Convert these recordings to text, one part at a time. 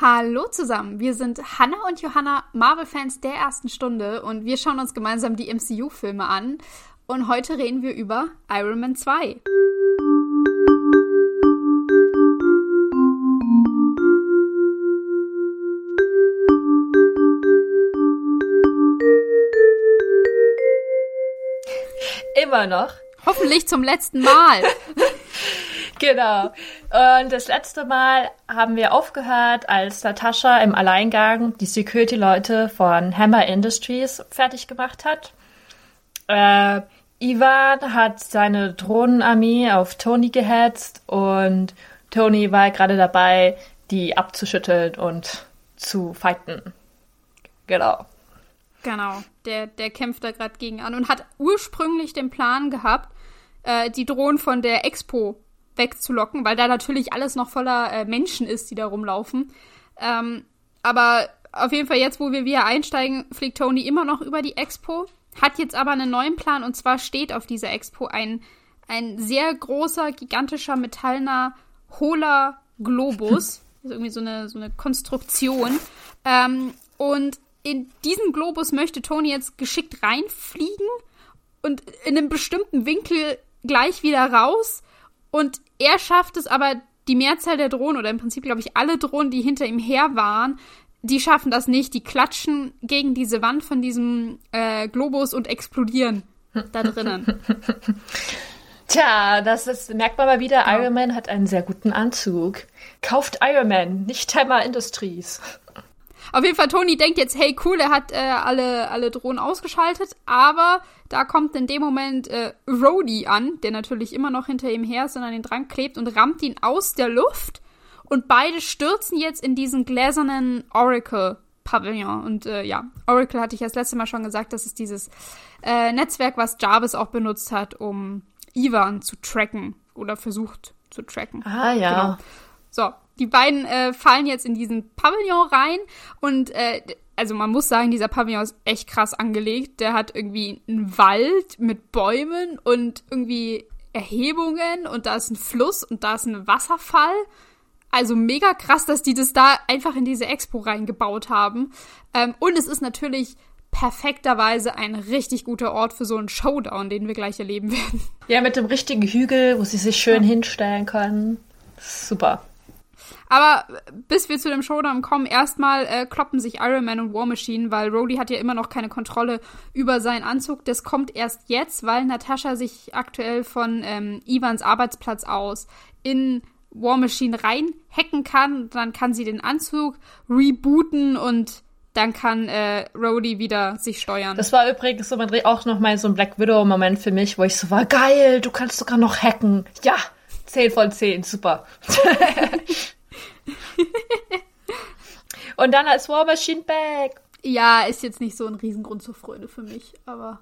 Hallo zusammen, wir sind Hannah und Johanna, Marvel-Fans der ersten Stunde und wir schauen uns gemeinsam die MCU-Filme an. Und heute reden wir über Iron Man 2. Immer noch. Hoffentlich zum letzten Mal. genau. Und das letzte Mal haben wir aufgehört, als Natascha im Alleingang die Security-Leute von Hammer Industries fertig gemacht hat. Äh, Ivan hat seine Drohnenarmee auf Tony gehetzt und Tony war gerade dabei, die abzuschütteln und zu fighten. Genau. Genau, der, der kämpft da gerade gegen an und hat ursprünglich den Plan gehabt, äh, die Drohnen von der Expo wegzulocken, weil da natürlich alles noch voller äh, Menschen ist, die da rumlaufen. Ähm, aber auf jeden Fall jetzt, wo wir wieder einsteigen, fliegt Tony immer noch über die Expo, hat jetzt aber einen neuen Plan und zwar steht auf dieser Expo ein, ein sehr großer, gigantischer, metallener, hohler Globus. Das ist irgendwie so eine, so eine Konstruktion. Ähm, und in diesen Globus möchte Tony jetzt geschickt reinfliegen und in einem bestimmten Winkel gleich wieder raus. Und er schafft es aber, die Mehrzahl der Drohnen, oder im Prinzip, glaube ich, alle Drohnen, die hinter ihm her waren, die schaffen das nicht. Die klatschen gegen diese Wand von diesem äh, Globus und explodieren da drinnen. Tja, das ist, merkt man mal wieder, ja. Iron Man hat einen sehr guten Anzug. Kauft Iron Man, nicht Hammer Industries. Auf jeden Fall, Tony denkt jetzt, hey, cool, er hat äh, alle, alle Drohnen ausgeschaltet, aber da kommt in dem Moment äh, Rhodey an, der natürlich immer noch hinter ihm her ist und an den Drang klebt und rammt ihn aus der Luft und beide stürzen jetzt in diesen gläsernen Oracle Pavillon. Und äh, ja, Oracle hatte ich das letzte Mal schon gesagt, das ist dieses äh, Netzwerk, was Jarvis auch benutzt hat, um Ivan zu tracken oder versucht zu tracken. Ah ja. Genau. So, die beiden äh, fallen jetzt in diesen Pavillon rein und äh, also man muss sagen, dieser Pavillon ist echt krass angelegt. Der hat irgendwie einen Wald mit Bäumen und irgendwie Erhebungen und da ist ein Fluss und da ist ein Wasserfall. Also mega krass, dass die das da einfach in diese Expo reingebaut haben. Ähm, und es ist natürlich perfekterweise ein richtig guter Ort für so einen Showdown, den wir gleich erleben werden. Ja, mit dem richtigen Hügel, wo sie sich schön ja. hinstellen können. Super. Aber bis wir zu dem Showdown kommen, erstmal äh, kloppen sich Iron Man und War Machine, weil Rhodey hat ja immer noch keine Kontrolle über seinen Anzug. Das kommt erst jetzt, weil Natascha sich aktuell von ähm, Ivans Arbeitsplatz aus in War Machine reinhacken kann. Dann kann sie den Anzug rebooten und dann kann äh, Rhodey wieder sich steuern. Das war übrigens so auch noch mal so ein Black Widow-Moment für mich, wo ich so war, geil, du kannst sogar noch hacken. Ja, 10 von 10, super. Und dann als War Machine Back. Ja, ist jetzt nicht so ein Riesengrund zur Freude für mich, aber.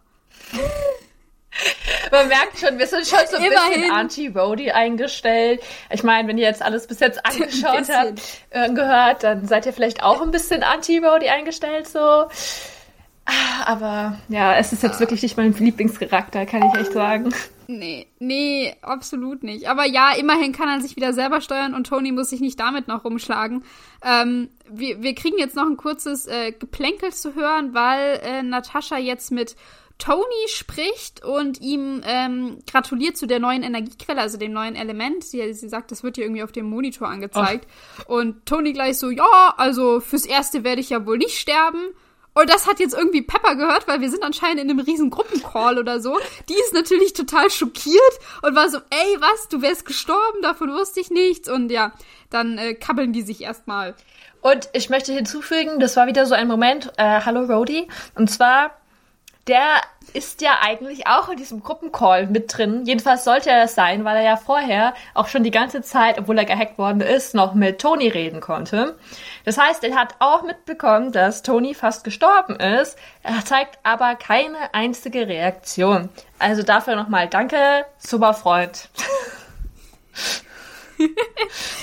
Man merkt schon, wir sind schon so ein Immerhin. bisschen anti-Rody eingestellt. Ich meine, wenn ihr jetzt alles bis jetzt angeschaut habt, äh, gehört, dann seid ihr vielleicht auch ein bisschen anti-Rody eingestellt, so. Aber ja, es ist jetzt wirklich nicht mein Lieblingscharakter, kann ich echt sagen. Nee, nee, absolut nicht. Aber ja, immerhin kann er sich wieder selber steuern und Tony muss sich nicht damit noch rumschlagen. Ähm, wir, wir kriegen jetzt noch ein kurzes äh, Geplänkel zu hören, weil äh, Natascha jetzt mit Tony spricht und ihm ähm, gratuliert zu der neuen Energiequelle, also dem neuen Element. Sie, sie sagt, das wird hier irgendwie auf dem Monitor angezeigt. Ach. Und Tony gleich so, ja, also fürs Erste werde ich ja wohl nicht sterben. Und das hat jetzt irgendwie Pepper gehört, weil wir sind anscheinend in einem riesen Gruppencall oder so. Die ist natürlich total schockiert und war so, ey, was, du wärst gestorben, davon wusste ich nichts. Und ja, dann äh, kabbeln die sich erstmal. Und ich möchte hinzufügen, das war wieder so ein Moment, äh, hallo Rody. Und zwar, der ist ja eigentlich auch in diesem Gruppencall mit drin. Jedenfalls sollte er es sein, weil er ja vorher auch schon die ganze Zeit, obwohl er gehackt worden ist, noch mit Tony reden konnte. Das heißt, er hat auch mitbekommen, dass Tony fast gestorben ist. Er zeigt aber keine einzige Reaktion. Also dafür nochmal danke, super Freund.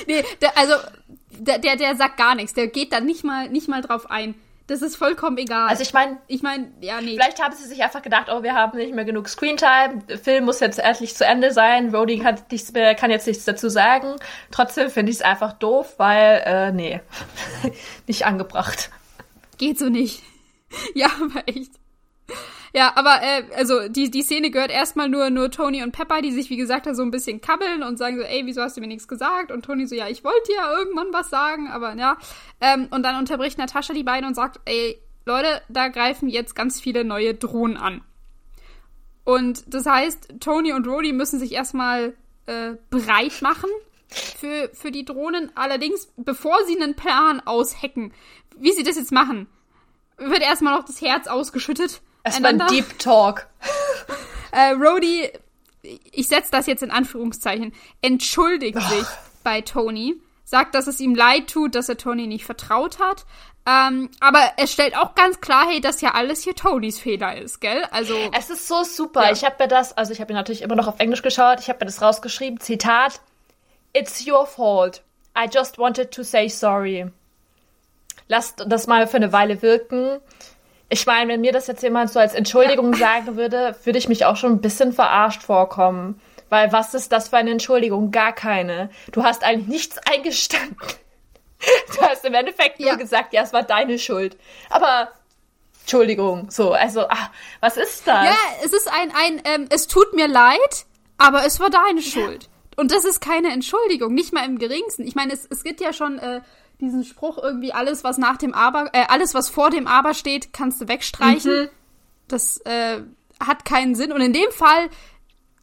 nee, der, also der, der, der sagt gar nichts. Der geht da nicht mal, nicht mal drauf ein Das ist vollkommen egal. Also ich meine, ich meine, ja, nee. Vielleicht haben sie sich einfach gedacht, oh, wir haben nicht mehr genug Screentime, der Film muss jetzt endlich zu Ende sein, Rhodey kann, nichts mehr, kann jetzt nichts dazu sagen. Trotzdem finde ich es einfach doof, weil, äh, nee, nicht angebracht. Geht so nicht. Ja, aber echt. Ja, aber äh, also die, die Szene gehört erstmal nur, nur Tony und Pepper, die sich, wie gesagt, da so ein bisschen kabbeln und sagen so, ey, wieso hast du mir nichts gesagt? Und Tony so, ja, ich wollte ja irgendwann was sagen, aber ja. Ähm, und dann unterbricht Natascha die beiden und sagt, ey, Leute, da greifen jetzt ganz viele neue Drohnen an. Und das heißt, Tony und Rhodey müssen sich erstmal äh, bereit machen für, für die Drohnen. Allerdings, bevor sie einen Plan aushacken, wie sie das jetzt machen, wird erstmal noch das Herz ausgeschüttet Erstmal ein Deep Talk. äh, Rhodey, ich setze das jetzt in Anführungszeichen, entschuldigt oh. sich bei Tony, sagt, dass es ihm leid tut, dass er Tony nicht vertraut hat. Ähm, aber er stellt auch ganz klar, hey, dass ja alles hier Tonys Fehler ist, gell? Also es ist so super. Ja. Ich habe mir das, also ich habe ihn natürlich immer noch auf Englisch geschaut. Ich habe mir das rausgeschrieben. Zitat: It's your fault. I just wanted to say sorry. Lasst das mal für eine Weile wirken ich meine, wenn mir das jetzt jemand so als Entschuldigung sagen würde, würde ich mich auch schon ein bisschen verarscht vorkommen. Weil was ist das für eine Entschuldigung? Gar keine. Du hast eigentlich nichts eingestanden. Du hast im Endeffekt nur ja. gesagt, ja, es war deine Schuld. Aber Entschuldigung, so, also, ach, was ist das? Ja, es ist ein, ein, ähm, es tut mir leid, aber es war deine Schuld. Ja. Und das ist keine Entschuldigung, nicht mal im geringsten. Ich meine, es, es gibt ja schon äh, diesen Spruch irgendwie, alles, was nach dem Aber, äh, alles, was vor dem Aber steht, kannst du wegstreichen. Mhm. Das äh, hat keinen Sinn. Und in dem Fall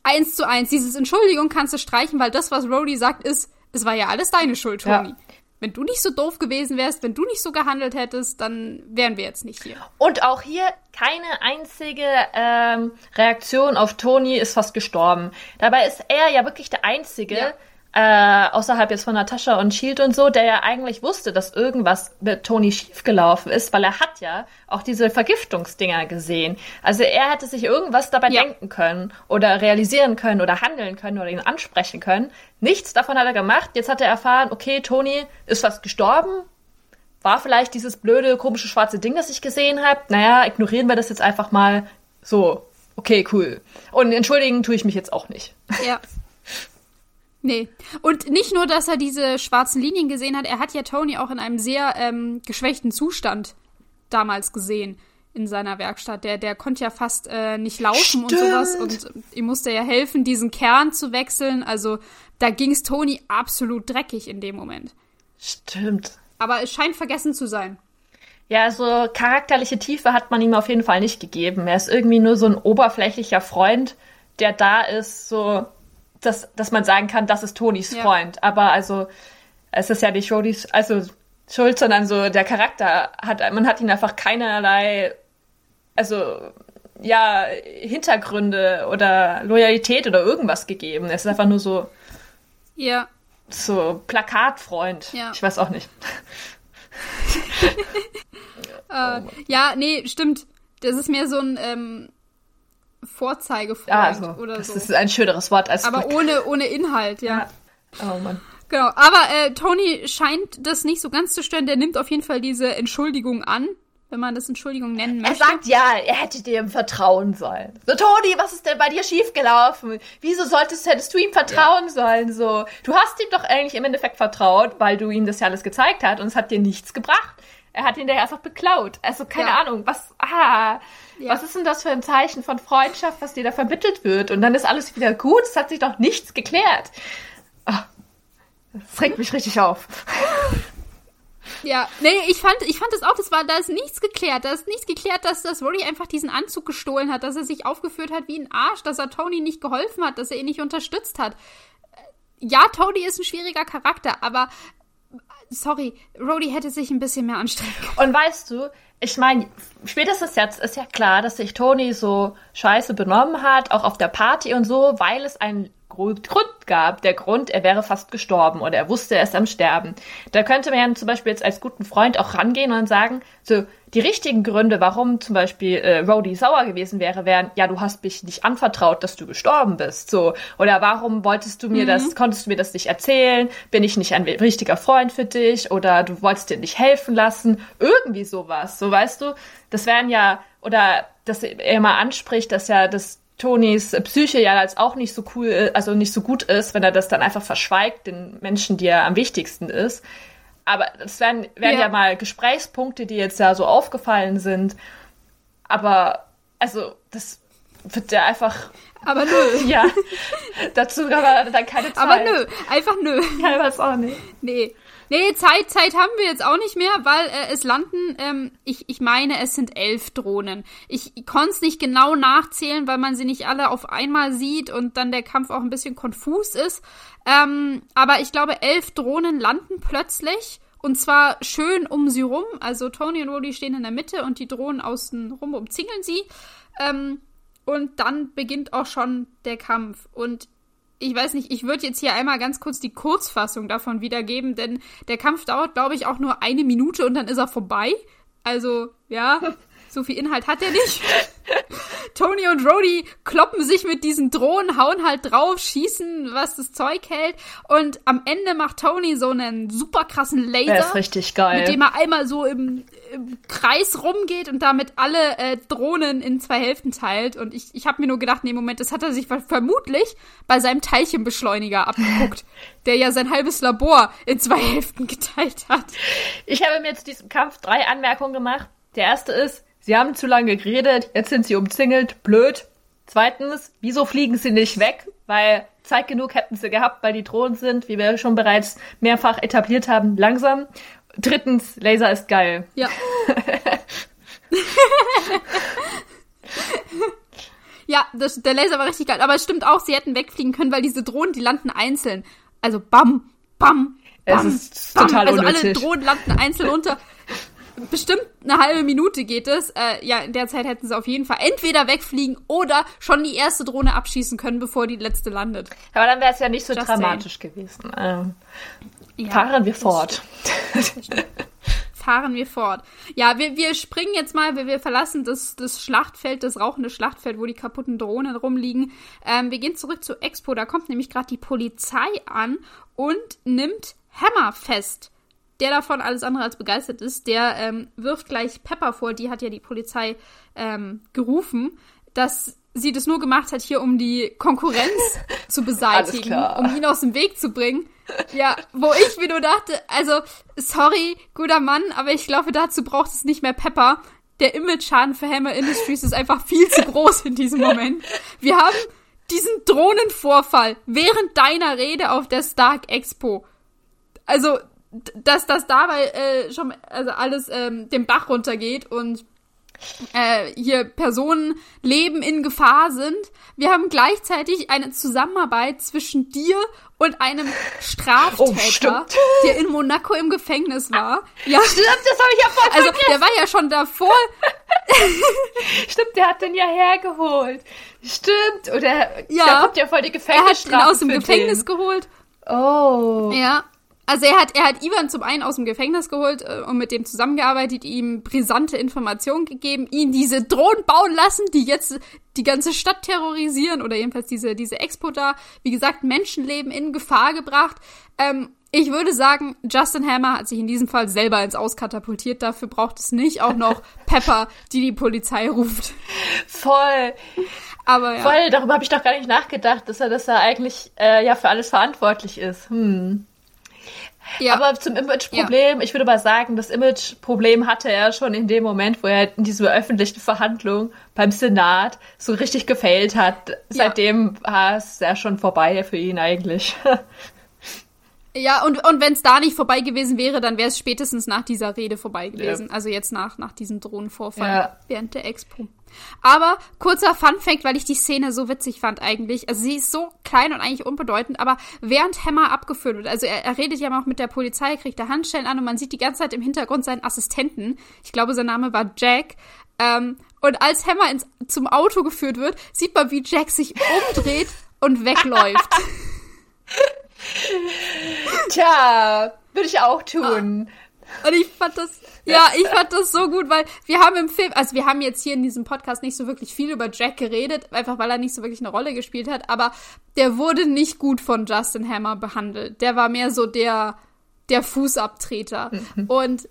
eins zu eins, dieses Entschuldigung kannst du streichen, weil das, was Rody sagt, ist, es war ja alles deine Schuld, Tony. Ja. Wenn du nicht so doof gewesen wärst, wenn du nicht so gehandelt hättest, dann wären wir jetzt nicht hier. Und auch hier keine einzige ähm, Reaktion auf Tony ist fast gestorben. Dabei ist er ja wirklich der Einzige, ja äh, außerhalb jetzt von Natascha und Shield und so, der ja eigentlich wusste, dass irgendwas mit Tony schiefgelaufen ist, weil er hat ja auch diese Vergiftungsdinger gesehen. Also er hätte sich irgendwas dabei ja. denken können oder realisieren können oder handeln können oder ihn ansprechen können. Nichts davon hat er gemacht. Jetzt hat er erfahren, okay, Tony ist fast gestorben. War vielleicht dieses blöde, komische schwarze Ding, das ich gesehen habe. Naja, ignorieren wir das jetzt einfach mal so. Okay, cool. Und entschuldigen tue ich mich jetzt auch nicht. Ja. Nee. Und nicht nur, dass er diese schwarzen Linien gesehen hat, er hat ja Tony auch in einem sehr ähm, geschwächten Zustand damals gesehen in seiner Werkstatt. Der, der konnte ja fast äh, nicht laufen Stimmt. und sowas. Und ihm musste ja helfen, diesen Kern zu wechseln. Also da ging es Tony absolut dreckig in dem Moment. Stimmt. Aber es scheint vergessen zu sein. Ja, so charakterliche Tiefe hat man ihm auf jeden Fall nicht gegeben. Er ist irgendwie nur so ein oberflächlicher Freund, der da ist, so dass, dass man sagen kann, das ist Tonys ja. Freund. Aber also, es ist ja nicht Rodys, also Schuld, sondern so der Charakter hat, man hat ihn einfach keinerlei, also, ja, Hintergründe oder Loyalität oder irgendwas gegeben. Es ist einfach nur so. Ja. So Plakatfreund. Ja. Ich weiß auch nicht. äh, oh ja, nee, stimmt. Das ist mehr so ein, ähm, Vorzeigefreund also, oder das so. Das ist ein schöneres Wort als Aber ohne, ohne Inhalt, ja. ja. Oh Mann. Genau, aber äh, Tony scheint das nicht so ganz zu stören. Der nimmt auf jeden Fall diese Entschuldigung an, wenn man das Entschuldigung nennen möchte. Er sagt ja, er hätte dir ihm vertrauen sollen. So, Tony, was ist denn bei dir schiefgelaufen? Wieso solltest, hättest du ihm vertrauen ja. sollen? So, du hast ihm doch eigentlich im Endeffekt vertraut, weil du ihm das ja alles gezeigt hast und es hat dir nichts gebracht. Er hat ihn da einfach beklaut. Also keine ja. Ahnung, was, ah, ja. was ist denn das für ein Zeichen von Freundschaft, was dir da vermittelt wird? Und dann ist alles wieder gut. Es hat sich doch nichts geklärt. Oh, das regt mich richtig auf. Ja, nee, ich fand, ich fand es auch, das war, da ist nichts geklärt. Da ist nichts geklärt, dass das Rory einfach diesen Anzug gestohlen hat, dass er sich aufgeführt hat wie ein Arsch, dass er Tony nicht geholfen hat, dass er ihn nicht unterstützt hat. Ja, Tony ist ein schwieriger Charakter, aber sorry, Rody hätte sich ein bisschen mehr anstrengen können. Und weißt du, ich meine, spätestens jetzt ist ja klar, dass sich Tony so scheiße benommen hat, auch auf der Party und so, weil es einen Grund gab. Der Grund, er wäre fast gestorben oder er wusste, er ist am Sterben. Da könnte man ja zum Beispiel jetzt als guten Freund auch rangehen und sagen, so, die richtigen Gründe, warum zum Beispiel äh, Rhodey sauer gewesen wäre, wären, ja, du hast mich nicht anvertraut, dass du gestorben bist, so. Oder warum wolltest du mir mhm. das, konntest du mir das nicht erzählen? Bin ich nicht ein richtiger Freund für dich? Oder du wolltest dir nicht helfen lassen? Irgendwie sowas. So, So, weißt du, das wären ja, oder dass er mal anspricht, dass ja das Tonys Psyche ja als auch nicht so cool, also nicht so gut ist, wenn er das dann einfach verschweigt, den Menschen, die er am wichtigsten ist. Aber das wären, wären ja. ja mal Gesprächspunkte, die jetzt ja so aufgefallen sind. Aber, also, das wird ja einfach. Aber nö. Ja. dazu aber dann keine Zeit. Aber nö. Einfach nö. Ja, ich weiß auch nicht. Nee. Nee, Zeit, Zeit haben wir jetzt auch nicht mehr, weil äh, es landen, ähm, ich, ich meine, es sind elf Drohnen. Ich, ich konnte es nicht genau nachzählen, weil man sie nicht alle auf einmal sieht und dann der Kampf auch ein bisschen konfus ist. Ähm, aber ich glaube, elf Drohnen landen plötzlich. Und zwar schön um sie rum. Also Tony und Rody stehen in der Mitte und die Drohnen außen rum umzingeln sie. Ähm, und dann beginnt auch schon der Kampf. Und ich weiß nicht, ich würde jetzt hier einmal ganz kurz die Kurzfassung davon wiedergeben, denn der Kampf dauert, glaube ich, auch nur eine Minute und dann ist er vorbei. Also, ja, so viel Inhalt hat er nicht. Tony und Rody kloppen sich mit diesen Drohnen, hauen halt drauf, schießen, was das Zeug hält. Und am Ende macht Tony so einen super krassen Laser. Der ist richtig geil. Mit dem er einmal so im, im Kreis rumgeht und damit alle äh, Drohnen in zwei Hälften teilt. Und ich, ich habe mir nur gedacht, nee, Moment, das hat er sich vermutlich bei seinem Teilchenbeschleuniger abgeguckt, der ja sein halbes Labor in zwei Hälften geteilt hat. Ich habe mir jetzt diesem Kampf drei Anmerkungen gemacht. Der erste ist, Sie haben zu lange geredet, jetzt sind sie umzingelt, blöd. Zweitens, wieso fliegen sie nicht weg? Weil Zeit genug hätten sie gehabt, weil die Drohnen sind, wie wir schon bereits mehrfach etabliert haben, langsam. Drittens, Laser ist geil. Ja. ja, das, der Laser war richtig geil. Aber es stimmt auch, sie hätten wegfliegen können, weil diese Drohnen, die landen einzeln. Also bam, bam, bam. Es ist bam. total Also unnötig. alle Drohnen landen einzeln runter bestimmt eine halbe Minute geht es. Äh, ja, in der Zeit hätten sie auf jeden Fall entweder wegfliegen oder schon die erste Drohne abschießen können, bevor die letzte landet. Aber dann wäre es ja nicht so Just dramatisch saying. gewesen. Ähm, ja, fahren wir fort. fahren wir fort. Ja, wir, wir springen jetzt mal, wir, wir verlassen das, das Schlachtfeld, das rauchende Schlachtfeld, wo die kaputten Drohnen rumliegen. Ähm, wir gehen zurück zur Expo, da kommt nämlich gerade die Polizei an und nimmt Hammer fest der davon alles andere als begeistert ist, der ähm, wirft gleich Pepper vor, die hat ja die Polizei ähm, gerufen, dass sie das nur gemacht hat, hier um die Konkurrenz zu beseitigen, um ihn aus dem Weg zu bringen. Ja, wo ich mir nur dachte, also, sorry, guter Mann, aber ich glaube, dazu braucht es nicht mehr Pepper. Der Image-Schaden für Hammer Industries ist einfach viel zu groß in diesem Moment. Wir haben diesen Drohnenvorfall während deiner Rede auf der Stark Expo. Also, dass das dabei äh, schon also alles ähm, den Bach runtergeht und äh, hier Personenleben in Gefahr sind. Wir haben gleichzeitig eine Zusammenarbeit zwischen dir und einem Straftäter, oh, der in Monaco im Gefängnis war. Ja, stimmt, das habe ich ja voll Also, der war ja schon davor. stimmt, der hat den ja hergeholt. Stimmt, oder ja, da kommt ja voll die Gefängnisstrafe Er hat ihn aus dem Gefängnis den. geholt. Oh. Ja, also er hat, er hat Ivan zum einen aus dem Gefängnis geholt äh, und mit dem zusammengearbeitet, ihm brisante Informationen gegeben, ihn diese Drohnen bauen lassen, die jetzt die ganze Stadt terrorisieren oder jedenfalls diese, diese Expo da. Wie gesagt, Menschenleben in Gefahr gebracht. Ähm, ich würde sagen, Justin Hammer hat sich in diesem Fall selber ins Auskatapultiert. Dafür braucht es nicht auch noch Pepper, die die Polizei ruft. Voll. Aber ja. Voll, darüber habe ich doch gar nicht nachgedacht, dass er, dass er eigentlich äh, ja für alles verantwortlich ist. Hm. Ja. Aber zum Image-Problem, ja. ich würde mal sagen, das Image-Problem hatte er schon in dem Moment, wo er in dieser öffentlichen Verhandlung beim Senat so richtig gefailt hat. Seitdem war es ja schon vorbei für ihn eigentlich. Ja, und, und wenn es da nicht vorbei gewesen wäre, dann wäre es spätestens nach dieser Rede vorbei gewesen. Ja. Also jetzt nach, nach diesem Drohnenvorfall ja. während der Expo. Aber kurzer Fun Fact, weil ich die Szene so witzig fand eigentlich. Also sie ist so klein und eigentlich unbedeutend, aber während Hammer abgeführt wird, also er, er redet ja auch mit der Polizei, kriegt da Handstellen an und man sieht die ganze Zeit im Hintergrund seinen Assistenten. Ich glaube, sein Name war Jack. Ähm, und als Hammer ins, zum Auto geführt wird, sieht man, wie Jack sich umdreht und wegläuft. Tja, würde ich auch tun. Ah. Und ich fand das, ja, ich fand das so gut, weil wir haben im Film, also wir haben jetzt hier in diesem Podcast nicht so wirklich viel über Jack geredet, einfach weil er nicht so wirklich eine Rolle gespielt hat, aber der wurde nicht gut von Justin Hammer behandelt. Der war mehr so der, der Fußabtreter. Mhm. Und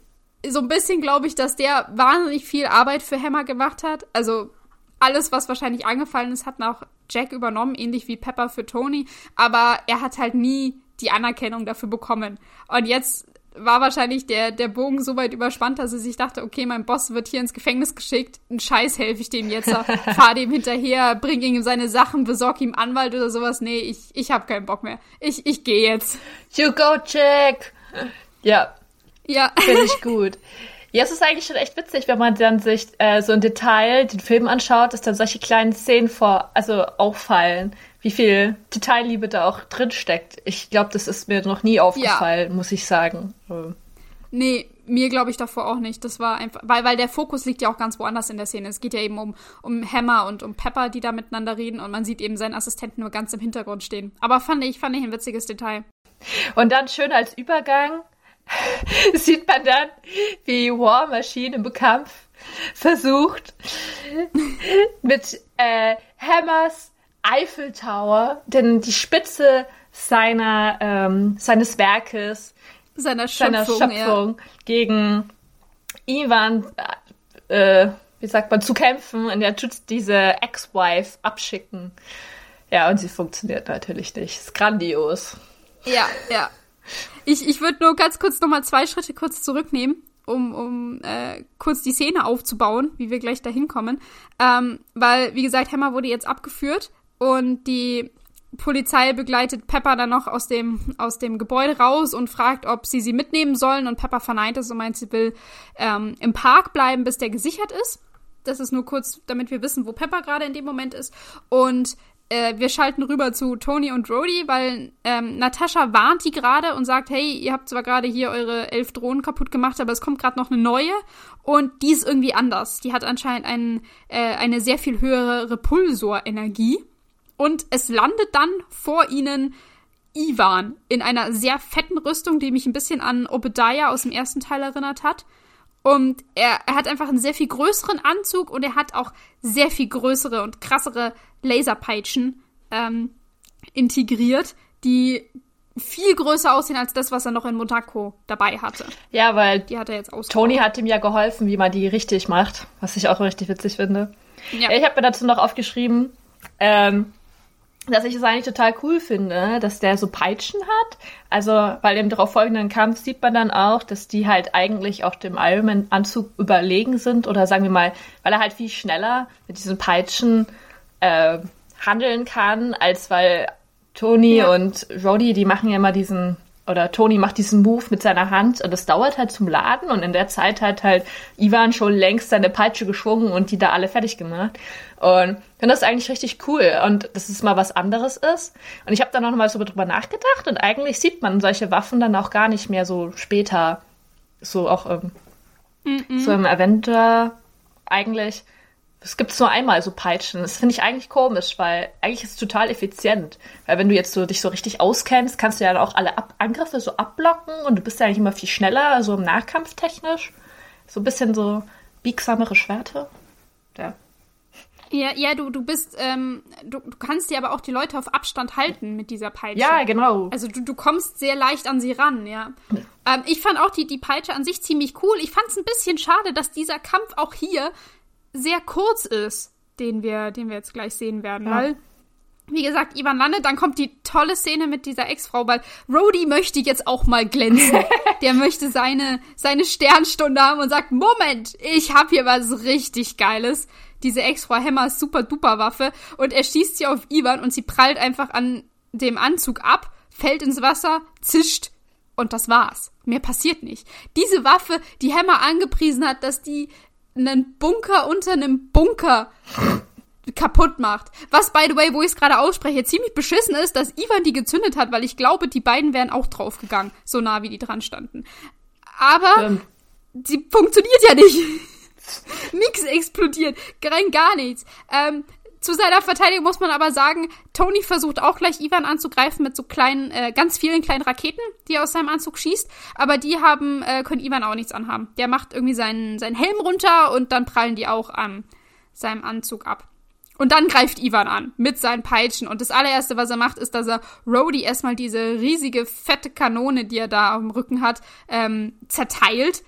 so ein bisschen glaube ich, dass der wahnsinnig viel Arbeit für Hammer gemacht hat. Also alles, was wahrscheinlich angefallen ist, hat auch Jack übernommen, ähnlich wie Pepper für Tony. Aber er hat halt nie die Anerkennung dafür bekommen. Und jetzt war wahrscheinlich der, der Bogen so weit überspannt, dass er sich dachte, okay, mein Boss wird hier ins Gefängnis geschickt, ein Scheiß helfe ich dem jetzt, fahr dem hinterher, bring ihm seine Sachen, besorg ihm Anwalt oder sowas. Nee, ich, ich hab keinen Bock mehr. Ich, ich gehe jetzt. You go, Jack! Ja. Ja. Finde ich gut. Ja, es ist eigentlich schon echt witzig, wenn man dann sich äh, so im Detail den Film anschaut, dass dann solche kleinen Szenen vor, also auffallen, wie viel Detailliebe da auch drin steckt. Ich glaube, das ist mir noch nie aufgefallen, ja. muss ich sagen. Nee, mir glaube ich davor auch nicht. Das war einfach, weil, weil der Fokus liegt ja auch ganz woanders in der Szene. Es geht ja eben um, um Hammer und um Pepper, die da miteinander reden und man sieht eben seinen Assistenten nur ganz im Hintergrund stehen. Aber fand ich, fand ich ein witziges Detail. Und dann schön als Übergang sieht man dann, wie War Machine im Kampf versucht, mit äh, Hammers Eiffel Tower, denn die Spitze seiner, ähm, seines Werkes, seiner Schöpfung, seiner Schöpfung ja. gegen Ivan, äh, wie sagt man, zu kämpfen und er tut diese Ex-Wife abschicken. Ja, und sie funktioniert natürlich nicht. Ist grandios. Ja, ja. Ich, ich würde nur ganz kurz nochmal zwei Schritte kurz zurücknehmen, um, um äh, kurz die Szene aufzubauen, wie wir gleich dahin kommen. Ähm, weil, wie gesagt, Hammer wurde jetzt abgeführt und die Polizei begleitet Pepper dann noch aus dem, aus dem Gebäude raus und fragt, ob sie sie mitnehmen sollen. Und Pepper verneint es und meint, sie will ähm, im Park bleiben, bis der gesichert ist. Das ist nur kurz, damit wir wissen, wo Pepper gerade in dem Moment ist. Und äh, wir schalten rüber zu Tony und Rhodey, weil ähm, Natascha warnt die gerade und sagt, hey, ihr habt zwar gerade hier eure elf Drohnen kaputt gemacht, aber es kommt gerade noch eine neue und die ist irgendwie anders. Die hat anscheinend einen, äh, eine sehr viel höhere Repulsorenergie und es landet dann vor ihnen Ivan in einer sehr fetten Rüstung, die mich ein bisschen an Obadiah aus dem ersten Teil erinnert hat. Und er, er, hat einfach einen sehr viel größeren Anzug und er hat auch sehr viel größere und krassere Laserpeitschen ähm, integriert, die viel größer aussehen als das, was er noch in Monaco dabei hatte. Ja, weil die hat er jetzt Tony hat ihm ja geholfen, wie man die richtig macht, was ich auch richtig witzig finde. Ja. Ich habe mir dazu noch aufgeschrieben, ähm, dass ich es eigentlich total cool finde, dass der so Peitschen hat. Also, weil im darauf folgenden Kampf sieht man dann auch, dass die halt eigentlich auch dem Ironman-Anzug überlegen sind. Oder sagen wir mal, weil er halt viel schneller mit diesen Peitschen äh, handeln kann, als weil Tony ja. und Roddy, die machen ja immer diesen oder Tony macht diesen Move mit seiner Hand und das dauert halt zum Laden und in der Zeit hat halt Ivan schon längst seine Peitsche geschwungen und die da alle fertig gemacht. Und ich finde das eigentlich richtig cool und dass es mal was anderes ist. Und ich habe da noch mal so drüber nachgedacht und eigentlich sieht man solche Waffen dann auch gar nicht mehr so später, so auch ähm, mm -mm. so im Avenger eigentlich es gibt nur einmal so Peitschen. Das finde ich eigentlich komisch, weil eigentlich ist es total effizient. Weil wenn du jetzt so dich so richtig auskennst, kannst du ja auch alle Ab Angriffe so abblocken und du bist ja eigentlich immer viel schneller, so im Nahkampf technisch. So ein bisschen so biegsamere Schwerte. Ja. Ja, ja, du, du bist, ähm, du, du kannst dir aber auch die Leute auf Abstand halten mit dieser Peitsche. Ja, genau. Also du, du kommst sehr leicht an sie ran, ja. Ähm, ich fand auch die, die Peitsche an sich ziemlich cool. Ich fand es ein bisschen schade, dass dieser Kampf auch hier sehr kurz ist, den wir, den wir jetzt gleich sehen werden, ja. weil wie gesagt, Ivan landet, dann kommt die tolle Szene mit dieser Ex-Frau, weil Rhodey möchte jetzt auch mal glänzen. Der möchte seine, seine Sternstunde haben und sagt, Moment, ich hab hier was richtig Geiles. Diese Ex-Frau Hammer ist super duper Waffe und er schießt sie auf Ivan und sie prallt einfach an dem Anzug ab, fällt ins Wasser, zischt und das war's. Mehr passiert nicht. Diese Waffe, die Hammer angepriesen hat, dass die einen Bunker unter einem Bunker kaputt macht. Was, by the way, wo ich es gerade ausspreche, ziemlich beschissen ist, dass Ivan die gezündet hat, weil ich glaube, die beiden wären auch draufgegangen, so nah wie die dran standen. Aber ähm. sie funktioniert ja nicht. Nix explodiert, rein gar nichts. Ähm, zu seiner Verteidigung muss man aber sagen, Tony versucht auch gleich Ivan anzugreifen mit so kleinen, äh, ganz vielen kleinen Raketen, die er aus seinem Anzug schießt. Aber die haben, äh, können Ivan auch nichts anhaben. Der macht irgendwie seinen, seinen Helm runter und dann prallen die auch an seinem Anzug ab. Und dann greift Ivan an mit seinen Peitschen. Und das allererste, was er macht, ist, dass er Rhodey erstmal diese riesige, fette Kanone, die er da auf dem Rücken hat, ähm, zerteilt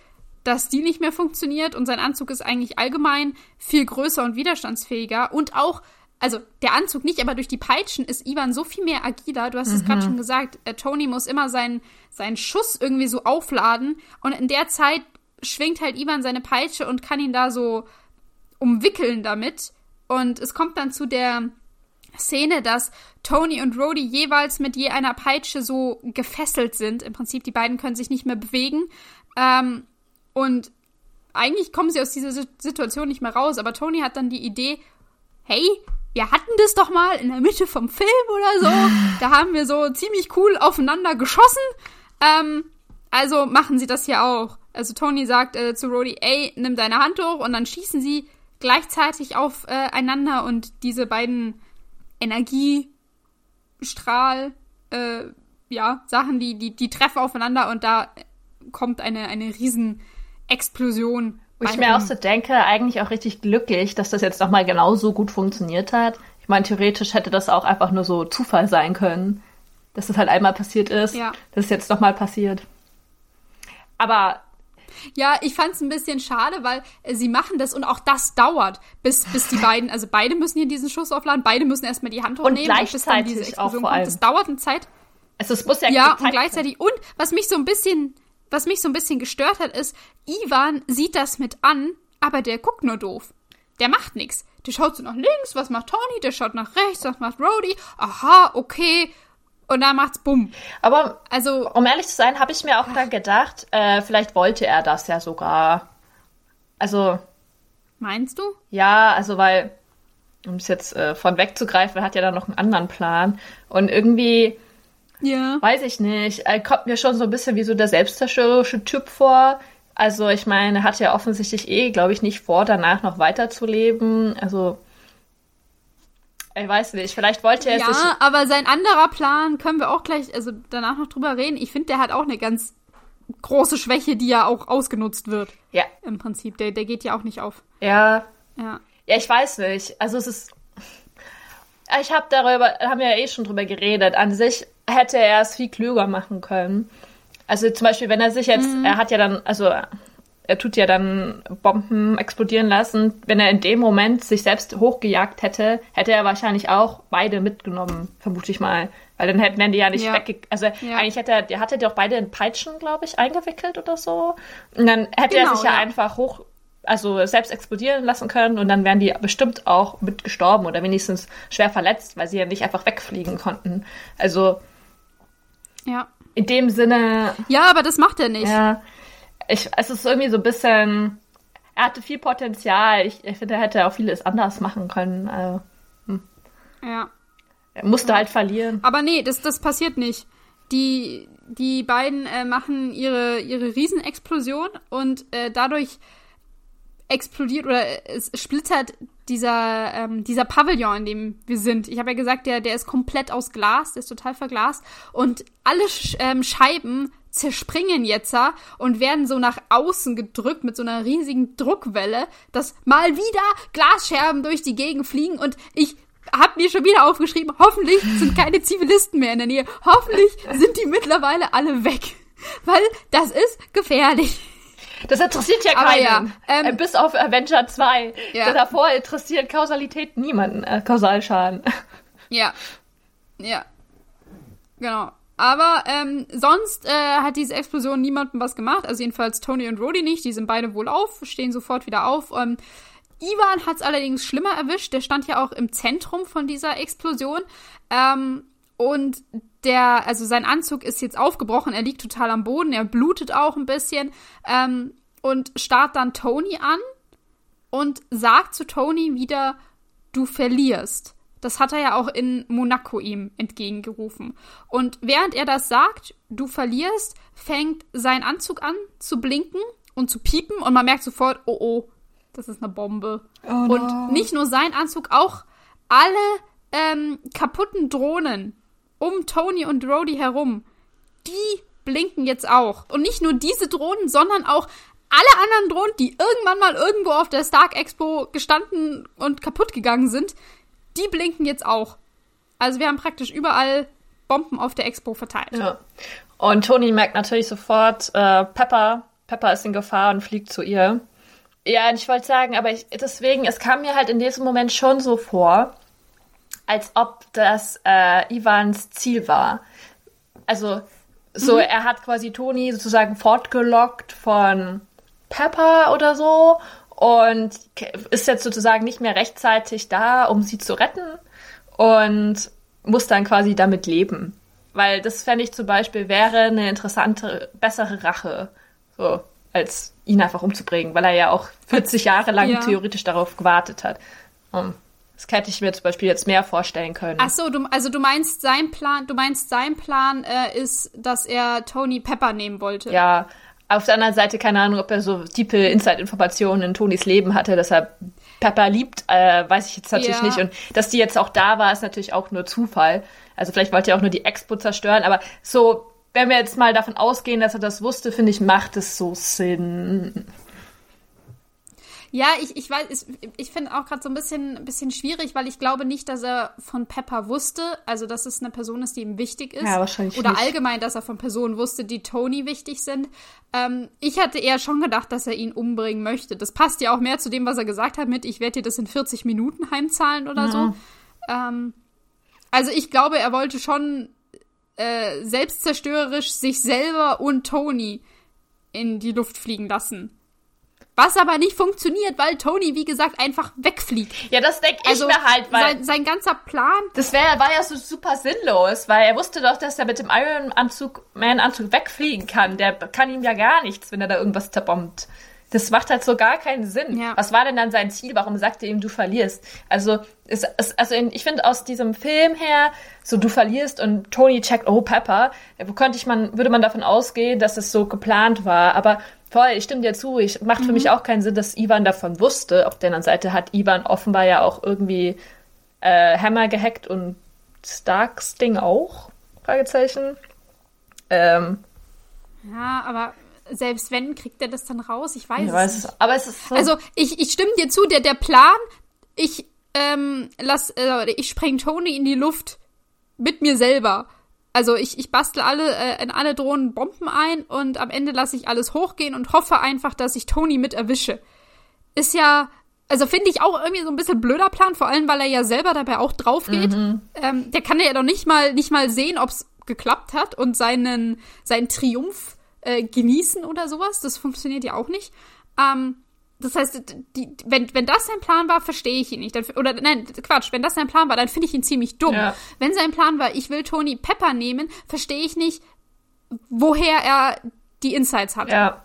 dass die nicht mehr funktioniert und sein Anzug ist eigentlich allgemein viel größer und widerstandsfähiger und auch also der Anzug nicht, aber durch die Peitschen ist Ivan so viel mehr agiler. Du hast es gerade schon gesagt, äh, Tony muss immer seinen, seinen Schuss irgendwie so aufladen und in der Zeit schwingt halt Ivan seine Peitsche und kann ihn da so umwickeln damit. Und es kommt dann zu der Szene, dass Tony und Rhodey jeweils mit je einer Peitsche so gefesselt sind. Im Prinzip, die beiden können sich nicht mehr bewegen. Ähm, und eigentlich kommen sie aus dieser Situation nicht mehr raus. Aber Tony hat dann die Idee, hey, wir hatten das doch mal in der Mitte vom Film oder so. Da haben wir so ziemlich cool aufeinander geschossen. Ähm, also machen sie das hier auch. Also Tony sagt äh, zu Rhodey, ey, nimm deine Hand hoch und dann schießen sie gleichzeitig aufeinander äh, und diese beiden Energiestrahl, äh, ja, Sachen, die, die, die treffen aufeinander und da kommt eine, eine Riesenexplosion. Wo ich mir auch so denke, eigentlich auch richtig glücklich, dass das jetzt nochmal genau so gut funktioniert hat. Ich meine, theoretisch hätte das auch einfach nur so Zufall sein können, dass das halt einmal passiert ist, ja. dass es jetzt nochmal passiert. Aber ja, ich fand es ein bisschen schade, weil äh, sie machen das und auch das dauert, bis, bis die beiden, also beide müssen hier diesen Schuss aufladen, beide müssen erstmal die Hand hochnehmen, und gleichzeitig bis dann diese Explosion auch vor allem. kommt. Das dauert eine Zeit. Also es muss ja Ja, und gleichzeitig. Und was mich so ein bisschen, was mich so ein bisschen gestört hat, ist, Ivan sieht das mit an, aber der guckt nur doof. Der macht nichts. Der schaut so nach links, was macht Tony? Der schaut nach rechts, was macht Rhodey? Aha, okay und dann macht's bumm. Aber also, um ehrlich zu sein, habe ich mir auch dann gedacht, äh, vielleicht wollte er das ja sogar. Also. Meinst du? Ja, also weil, um es jetzt äh, von wegzugreifen, hat ja dann noch einen anderen Plan. Und irgendwie. Ja. Weiß ich nicht. Er kommt mir schon so ein bisschen wie so der selbstzerstörerische Typ vor. Also, ich meine, er hat ja offensichtlich eh, glaube ich, nicht vor, danach noch weiterzuleben. Also, ich weiß nicht, vielleicht wollte er ja, sich. Ja, aber sein anderer Plan können wir auch gleich, also danach noch drüber reden. Ich finde, der hat auch eine ganz große Schwäche, die ja auch ausgenutzt wird. Ja. Im Prinzip. Der, der geht ja auch nicht auf. Ja. Ja. Ja, ich weiß nicht. Also es ist. Ich habe darüber, haben wir ja eh schon drüber geredet. An sich hätte er es viel klüger machen können. Also zum Beispiel, wenn er sich jetzt, mhm. er hat ja dann, also er tut ja dann Bomben explodieren lassen. Wenn er in dem Moment sich selbst hochgejagt hätte, hätte er wahrscheinlich auch beide mitgenommen, vermute ich mal. Weil dann hätten die ja nicht ja. wegge... Also ja. eigentlich hätte er, der hatte doch beide in Peitschen, glaube ich, eingewickelt oder so. Und dann hätte genau, er sich ja, ja, einfach hoch, also selbst explodieren lassen können und dann wären die bestimmt auch mit gestorben oder wenigstens schwer verletzt, weil sie ja nicht einfach wegfliegen konnten. Also ja. in dem Sinne. Ja, aber das macht er nicht. Ja ich, es ist irgendwie so ein bisschen, er hatte viel Potenzial. Ich, ich finde, er hätte auch vieles anders machen können. Also, hm. Ja. Er musste ja. halt verlieren. Aber nee, das, das passiert nicht. Die, die beiden äh, machen ihre, ihre Riesenexplosion und äh, dadurch explodiert oder es splittert dieser, ähm, dieser Pavillon, in dem wir sind. Ich habe ja gesagt, der, der ist komplett aus Glas, der ist total verglast. Und alle Sch ähm, Scheiben zerspringen jetzt und werden so nach außen gedrückt mit so einer riesigen Druckwelle, dass mal wieder Glasscherben durch die Gegend fliegen und ich hab mir schon wieder aufgeschrieben, hoffentlich sind keine Zivilisten mehr in der Nähe. Hoffentlich sind die mittlerweile alle weg. Weil das ist gefährlich. Das interessiert ja keinen. Ja, ähm, äh, Bis auf Avenger 2. Ja. Davor interessiert Kausalität niemanden. Äh, Kausalschaden. Ja. Ja. Genau. Aber ähm, sonst äh, hat diese Explosion niemandem was gemacht. Also jedenfalls Tony und Rhodey nicht. Die sind beide wohl auf, stehen sofort wieder auf. Ähm, Ivan hat es allerdings schlimmer erwischt. Der stand ja auch im Zentrum von dieser Explosion. Ähm, und der, also sein Anzug ist jetzt aufgebrochen. Er liegt total am Boden. Er blutet auch ein bisschen. Ähm, und starrt dann Tony an und sagt zu Tony wieder, du verlierst. Das hat er ja auch in Monaco ihm entgegengerufen. Und während er das sagt, du verlierst, fängt sein Anzug an zu blinken und zu piepen und man merkt sofort, oh oh, das ist eine Bombe. Oh no. Und nicht nur sein Anzug, auch alle ähm, kaputten Drohnen um Tony und Rhodey herum, die blinken jetzt auch. Und nicht nur diese Drohnen, sondern auch alle anderen Drohnen, die irgendwann mal irgendwo auf der Stark Expo gestanden und kaputt gegangen sind, die blinken jetzt auch. Also wir haben praktisch überall Bomben auf der Expo verteilt. Ja. Und Tony merkt natürlich sofort, äh, Pepper Pepper ist in Gefahr und fliegt zu ihr. Ja, ich wollte sagen, aber ich, deswegen, es kam mir halt in diesem Moment schon so vor, als ob das äh, Ivans Ziel war. Also, so, mhm. er hat quasi Toni sozusagen fortgelockt von Pepper oder so und ist jetzt sozusagen nicht mehr rechtzeitig da, um sie zu retten und muss dann quasi damit leben. Weil das fände ich zum Beispiel wäre eine interessante, bessere Rache. So, als ihn einfach umzubringen, weil er ja auch 40 Jahre lang ja. theoretisch darauf gewartet hat. Um, das hätte ich mir zum Beispiel jetzt mehr vorstellen können. Ach so, du, also du meinst sein Plan, du meinst sein Plan äh, ist, dass er Tony Pepper nehmen wollte. Ja, auf der anderen Seite keine Ahnung, ob er so tiefe Inside-Informationen in Tonys Leben hatte, dass er Pepper liebt, äh, weiß ich jetzt natürlich ja. nicht. Und dass die jetzt auch da war, ist natürlich auch nur Zufall. Also vielleicht wollte er auch nur die Expo zerstören, aber so, wenn wir jetzt mal davon ausgehen, dass er das wusste, finde ich, macht es so Sinn. Ja, ich, ich weiß, ich finde auch gerade so ein bisschen, ein bisschen schwierig, weil ich glaube nicht, dass er von Pepper wusste, also dass es eine Person ist, die ihm wichtig ist. Ja, wahrscheinlich Oder nicht. allgemein, dass er von Personen wusste, die Tony wichtig sind. Ähm, ich hatte eher schon gedacht, dass er ihn umbringen möchte. Das passt ja auch mehr zu dem, was er gesagt hat mit, ich werde dir das in 40 Minuten heimzahlen oder mhm. so. Ähm, also ich glaube, er wollte schon äh, selbstzerstörerisch sich selber und Tony in die Luft fliegen lassen. Was aber nicht funktioniert, weil Tony, wie gesagt, einfach wegfliegt. Ja, das denke ich also, mir halt, weil. Sein, sein ganzer Plan. Das wär, war ja so super sinnlos, weil er wusste doch, dass er mit dem Iron Anzug, Man-Anzug wegfliegen kann. Der kann ihm ja gar nichts, wenn er da irgendwas zerbombt. Das macht halt so gar keinen Sinn. Ja. Was war denn dann sein Ziel? Warum sagte er ihm, du verlierst? Also, es, es, also in, ich finde aus diesem Film her, so du verlierst und Tony checkt, oh Pepper, könnte ich man, würde man davon ausgehen, dass es so geplant war. Aber Voll, ich stimme dir zu. Ich macht für mhm. mich auch keinen Sinn, dass Ivan davon wusste. Auf der anderen Seite hat Ivan offenbar ja auch irgendwie äh, Hammer gehackt und Starks Ding auch? Fragezeichen. Ähm, ja, aber selbst wenn, kriegt er das dann raus? Ich weiß, ich weiß es nicht. Aber es ist so. Also, ich, ich stimme dir zu, der, der Plan, ich ähm, lass, äh, ich spreng Tony in die Luft mit mir selber. Also ich, ich bastel alle äh, in alle Drohnen Bomben ein und am Ende lasse ich alles hochgehen und hoffe einfach, dass ich Tony mit erwische. Ist ja, also finde ich auch irgendwie so ein bisschen blöder Plan, vor allem weil er ja selber dabei auch drauf geht. Mhm. Ähm, der kann ja doch nicht mal nicht mal sehen, ob es geklappt hat und seinen seinen Triumph äh, genießen oder sowas. Das funktioniert ja auch nicht. Ähm, das heißt, die, wenn, wenn das sein Plan war, verstehe ich ihn nicht. Dann, oder nein, Quatsch, wenn das sein Plan war, dann finde ich ihn ziemlich dumm. Ja. Wenn sein Plan war, ich will Tony Pepper nehmen, verstehe ich nicht, woher er die Insights hat. Ja.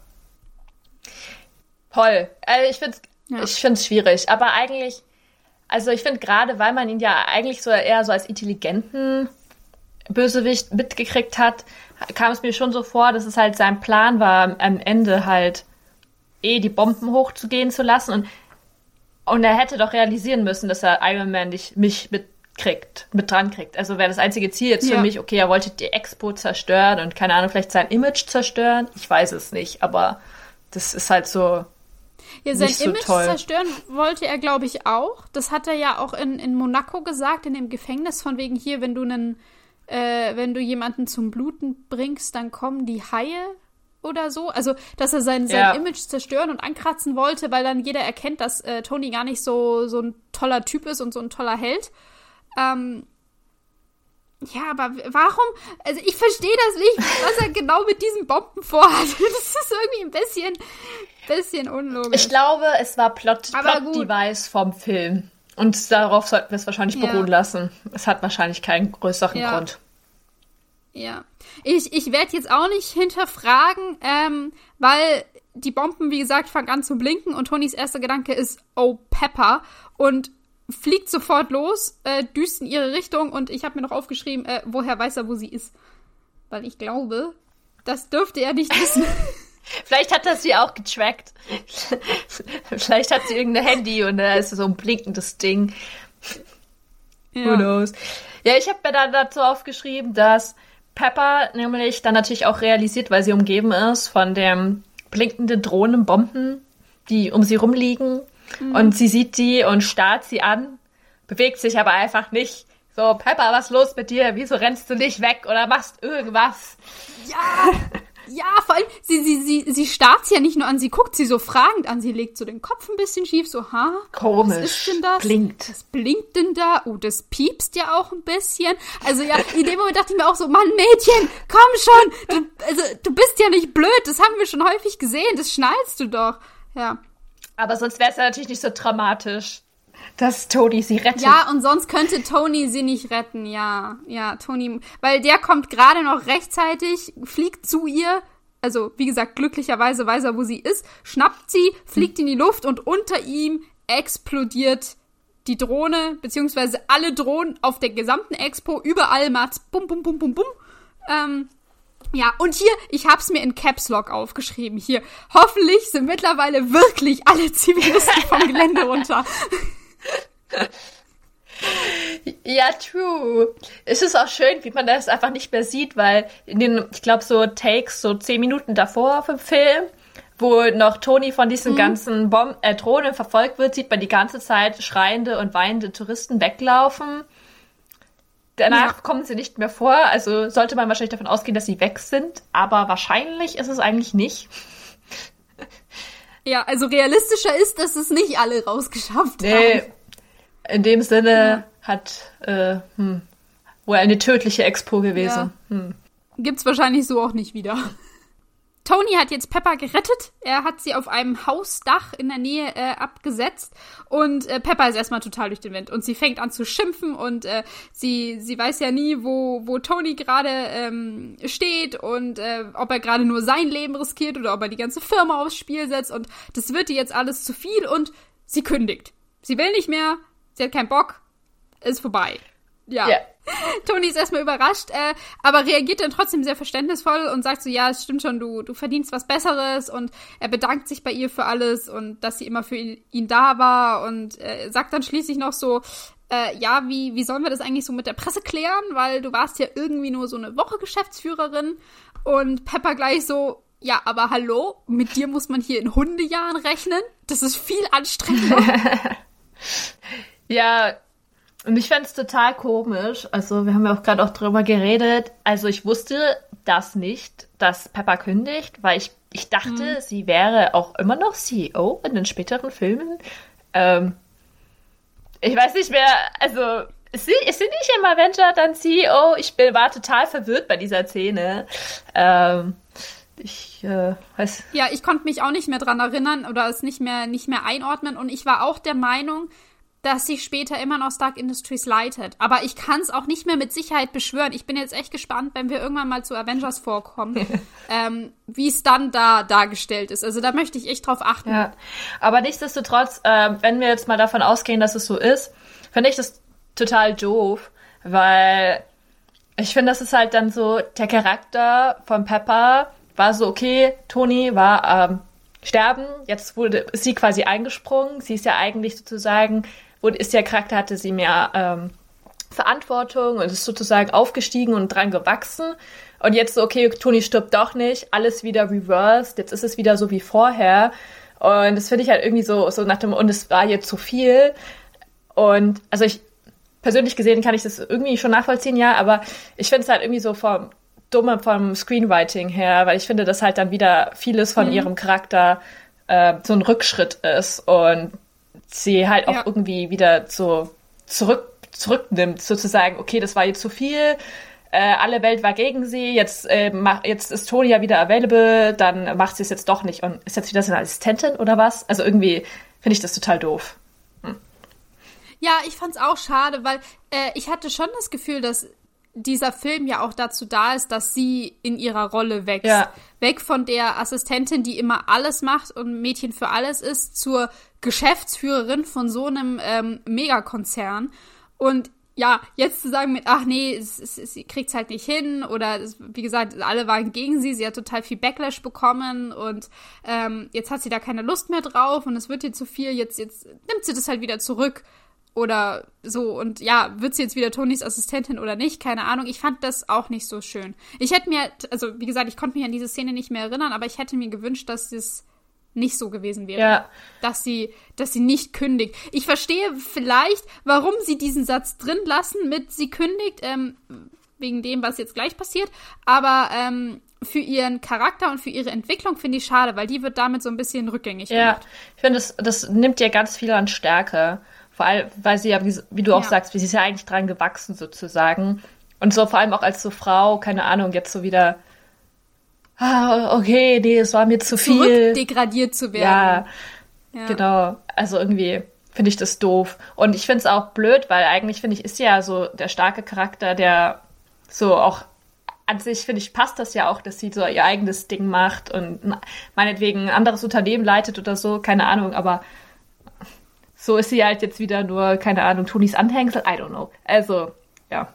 Toll. Also ich finde es ja. schwierig, aber eigentlich, also ich finde gerade, weil man ihn ja eigentlich so eher so als intelligenten Bösewicht mitgekriegt hat, kam es mir schon so vor, dass es halt sein Plan war, am Ende halt eh die Bomben hochzugehen zu lassen und und er hätte doch realisieren müssen, dass er Iron Man nicht mich mitkriegt, mit dran kriegt. Also wäre das einzige Ziel jetzt ja. für mich, okay, er wollte die Expo zerstören und keine Ahnung, vielleicht sein Image zerstören. Ich weiß es nicht, aber das ist halt so. Ja, sein so Image toll. zerstören wollte er, glaube ich, auch. Das hat er ja auch in, in Monaco gesagt, in dem Gefängnis, von wegen hier, wenn du einen, äh, wenn du jemanden zum Bluten bringst, dann kommen die Haie oder so. Also, dass er sein, sein ja. Image zerstören und ankratzen wollte, weil dann jeder erkennt, dass äh, Tony gar nicht so, so ein toller Typ ist und so ein toller Held. Ähm, ja, aber warum? Also ich verstehe das nicht, was er genau mit diesen Bomben vorhat. Das ist irgendwie ein bisschen, bisschen unlogisch. Ich glaube, es war Plot, Plot Device vom Film. Und darauf sollten wir es wahrscheinlich beruhen ja. lassen. Es hat wahrscheinlich keinen größeren ja. Grund. Ja. Ich, ich werde jetzt auch nicht hinterfragen, ähm, weil die Bomben, wie gesagt, fangen an zu blinken und Tonys erster Gedanke ist, oh, Pepper. Und fliegt sofort los, äh, düst in ihre Richtung und ich habe mir noch aufgeschrieben, äh, woher weiß er, wo sie ist. Weil ich glaube, das dürfte er nicht wissen. Vielleicht hat er sie auch getrackt. Vielleicht hat sie irgendein Handy und da ist so ein blinkendes Ding. Ja. Who knows? Ja, ich habe mir dann dazu aufgeschrieben, dass Pepper nämlich dann natürlich auch realisiert, weil sie umgeben ist von den blinkenden Drohnenbomben, die um sie rumliegen. Mhm. Und sie sieht die und starrt sie an, bewegt sich aber einfach nicht. So, Pepper, was ist los mit dir? Wieso rennst du nicht weg oder machst irgendwas? Ja! Ja, vor allem, sie, sie, sie, sie starrt sie ja nicht nur an, sie guckt sie so fragend an, sie legt so den Kopf ein bisschen schief, so, ha? Komisch. Was ist denn das? Blinkt. Was blinkt denn da? Oh, das piepst ja auch ein bisschen. Also ja, in dem Moment dachte ich mir auch so, Mann, Mädchen, komm schon! Du, also, du bist ja nicht blöd, das haben wir schon häufig gesehen, das schnallst du doch. Ja. Aber sonst wäre es ja natürlich nicht so dramatisch, dass Tony sie rettet. Ja, und sonst könnte Tony sie nicht retten, ja. Ja, Tony, weil der kommt gerade noch rechtzeitig, fliegt zu ihr, also wie gesagt, glücklicherweise weiß er, wo sie ist, schnappt sie, fliegt in die Luft und unter ihm explodiert die Drohne, beziehungsweise alle Drohnen auf der gesamten Expo, überall macht's bum, bum, bum, bum, bum. Ähm, ja, und hier, ich hab's mir in Caps Lock aufgeschrieben. Hier, hoffentlich sind mittlerweile wirklich alle Zivilisten vom Gelände runter. Ja, true. Es ist auch schön, wie man das einfach nicht mehr sieht, weil in den, ich glaube, so Takes, so zehn Minuten davor vom Film, wo noch Tony von diesen mhm. ganzen Bom äh, Drohnen verfolgt wird, sieht man die ganze Zeit schreiende und weinende Touristen weglaufen. Danach ja. kommen sie nicht mehr vor, also sollte man wahrscheinlich davon ausgehen, dass sie weg sind, aber wahrscheinlich ist es eigentlich nicht. Ja, also realistischer ist, dass es nicht alle rausgeschafft nee, haben. In dem Sinne ja. hat äh, hm, wohl eine tödliche Expo gewesen. Ja. Hm. Gibt's wahrscheinlich so auch nicht wieder. Tony hat jetzt Pepper gerettet. Er hat sie auf einem Hausdach in der Nähe äh, abgesetzt und äh, Pepper ist erstmal total durch den Wind und sie fängt an zu schimpfen und äh, sie sie weiß ja nie, wo wo Tony gerade ähm, steht und äh, ob er gerade nur sein Leben riskiert oder ob er die ganze Firma aufs Spiel setzt und das wird ihr jetzt alles zu viel und sie kündigt. Sie will nicht mehr, sie hat keinen Bock, ist vorbei. Ja. Yeah. Toni ist erstmal überrascht, äh, aber reagiert dann trotzdem sehr verständnisvoll und sagt so, ja, es stimmt schon, du, du verdienst was Besseres und er bedankt sich bei ihr für alles und dass sie immer für ihn, ihn da war und äh, sagt dann schließlich noch so, äh, ja, wie, wie sollen wir das eigentlich so mit der Presse klären, weil du warst ja irgendwie nur so eine Woche Geschäftsführerin und Pepper gleich so, ja, aber hallo, mit dir muss man hier in Hundejahren rechnen, das ist viel anstrengender. ja, und ich fände es total komisch. Also, wir haben ja auch gerade auch drüber geredet. Also, ich wusste das nicht, dass Pepper kündigt, weil ich, ich dachte, mhm. sie wäre auch immer noch CEO in den späteren Filmen. Ähm, ich weiß nicht mehr, also, ist sie, ist sie nicht im Avenger dann CEO? Ich bin, war total verwirrt bei dieser Szene. Ähm, ich äh, weiß. Ja, ich konnte mich auch nicht mehr dran erinnern oder es nicht mehr, nicht mehr einordnen. Und ich war auch der Meinung, dass sie später immer noch Stark Industries leitet. Aber ich kann es auch nicht mehr mit Sicherheit beschwören. Ich bin jetzt echt gespannt, wenn wir irgendwann mal zu Avengers vorkommen, ähm, wie es dann da dargestellt ist. Also da möchte ich echt drauf achten. Ja, aber nichtsdestotrotz, äh, wenn wir jetzt mal davon ausgehen, dass es so ist, finde ich das total doof, weil ich finde, das ist halt dann so, der Charakter von Pepper war so, okay, Tony war ähm, sterben, jetzt wurde ist sie quasi eingesprungen, sie ist ja eigentlich sozusagen und ist der Charakter, hatte sie mehr ähm, Verantwortung und ist sozusagen aufgestiegen und dran gewachsen. Und jetzt so, okay, Toni stirbt doch nicht, alles wieder reversed, jetzt ist es wieder so wie vorher. Und das finde ich halt irgendwie so, so nach dem, und es war jetzt zu viel. Und also ich, persönlich gesehen kann ich das irgendwie schon nachvollziehen, ja, aber ich finde es halt irgendwie so vom Dumme vom Screenwriting her, weil ich finde, dass halt dann wieder vieles von mhm. ihrem Charakter äh, so ein Rückschritt ist und sie halt auch ja. irgendwie wieder so zurück, zurücknimmt, sozusagen, okay, das war jetzt zu viel, äh, alle Welt war gegen sie, jetzt, äh, mach, jetzt ist Toni ja wieder available, dann macht sie es jetzt doch nicht und ist jetzt wieder seine Assistentin oder was? Also irgendwie finde ich das total doof. Hm. Ja, ich fand's auch schade, weil äh, ich hatte schon das Gefühl, dass dieser Film ja auch dazu da ist, dass sie in ihrer Rolle wächst. Ja. Weg von der Assistentin, die immer alles macht und Mädchen für alles ist, zur Geschäftsführerin von so einem ähm, Megakonzern. Und ja, jetzt zu sagen mit, ach nee, es, es, sie kriegt's halt nicht hin oder es, wie gesagt, alle waren gegen sie, sie hat total viel Backlash bekommen und ähm, jetzt hat sie da keine Lust mehr drauf und es wird ihr zu viel, jetzt, jetzt nimmt sie das halt wieder zurück oder so und ja, wird sie jetzt wieder Tonys Assistentin oder nicht? Keine Ahnung. Ich fand das auch nicht so schön. Ich hätte mir, also wie gesagt, ich konnte mich an diese Szene nicht mehr erinnern, aber ich hätte mir gewünscht, dass es nicht so gewesen wäre. Ja. Dass sie, dass sie nicht kündigt. Ich verstehe vielleicht, warum sie diesen Satz drin lassen mit sie kündigt, ähm, wegen dem, was jetzt gleich passiert. Aber ähm, für ihren Charakter und für ihre Entwicklung finde ich schade, weil die wird damit so ein bisschen rückgängig Ja, gemacht. ich finde, das, das nimmt ihr ganz viel an Stärke. Vor allem, weil sie ja, wie, wie du auch Ja. sagst, sie ist ja eigentlich dran gewachsen sozusagen. Und so vor allem auch als so Frau, keine Ahnung, jetzt so wieder, ah, okay, nee, es war mir zu viel. Zurückdegradiert zu Ja, werden. Ja. genau. Also irgendwie finde ich das doof. Und ich finde es auch blöd, weil eigentlich finde ich, ist ja so der starke Charakter, der so auch an sich, finde ich, passt das ja auch, dass sie so ihr eigenes Ding macht und meinetwegen ein anderes Unternehmen leitet oder so, keine Ahnung, aber so ist sie halt jetzt wieder nur, keine Ahnung, Tonis Anhängsel, I don't know. Also, ja.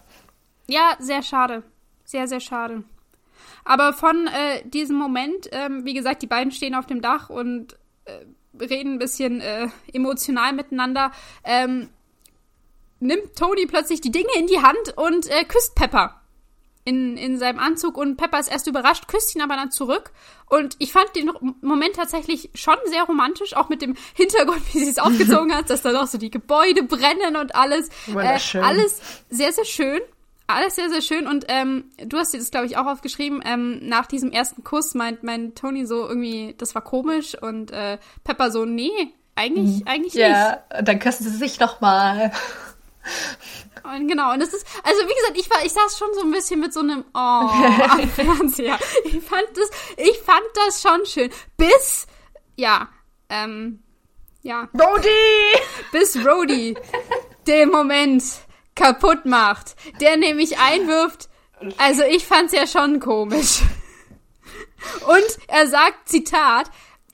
Ja, sehr schade. Sehr, sehr schade. Aber von äh, diesem Moment, ähm, wie gesagt, die beiden stehen auf dem Dach und äh, reden ein bisschen äh, emotional miteinander, ähm, nimmt Tony plötzlich die Dinge in die Hand und äh, küsst Pepper in, in seinem Anzug und Pepper ist erst überrascht, küsst ihn aber dann zurück. Und ich fand den Moment tatsächlich schon sehr romantisch, auch mit dem Hintergrund, wie sie es aufgezogen hat, dass da noch so die Gebäude brennen und alles. Äh, Wunderschön. alles sehr, sehr schön. Alles sehr, sehr schön. Und ähm, du hast dir das, glaube ich, auch aufgeschrieben. Ähm, nach diesem ersten Kuss meint mein Tony so irgendwie, das war komisch. Und äh, Pepper so, nee, eigentlich, eigentlich nicht. Ja, dann küssen sie sich nochmal. Und genau, und das ist, also wie gesagt, ich war, ich saß schon so ein bisschen mit so einem Oh am Fernseher. Ich fand das, ich fand das schon schön. Bis, ja, ähm, ja, Brody! bis Rhodey den Moment kaputt macht, der nämlich einwirft, also ich fand's ja schon komisch. Und er sagt, Zitat,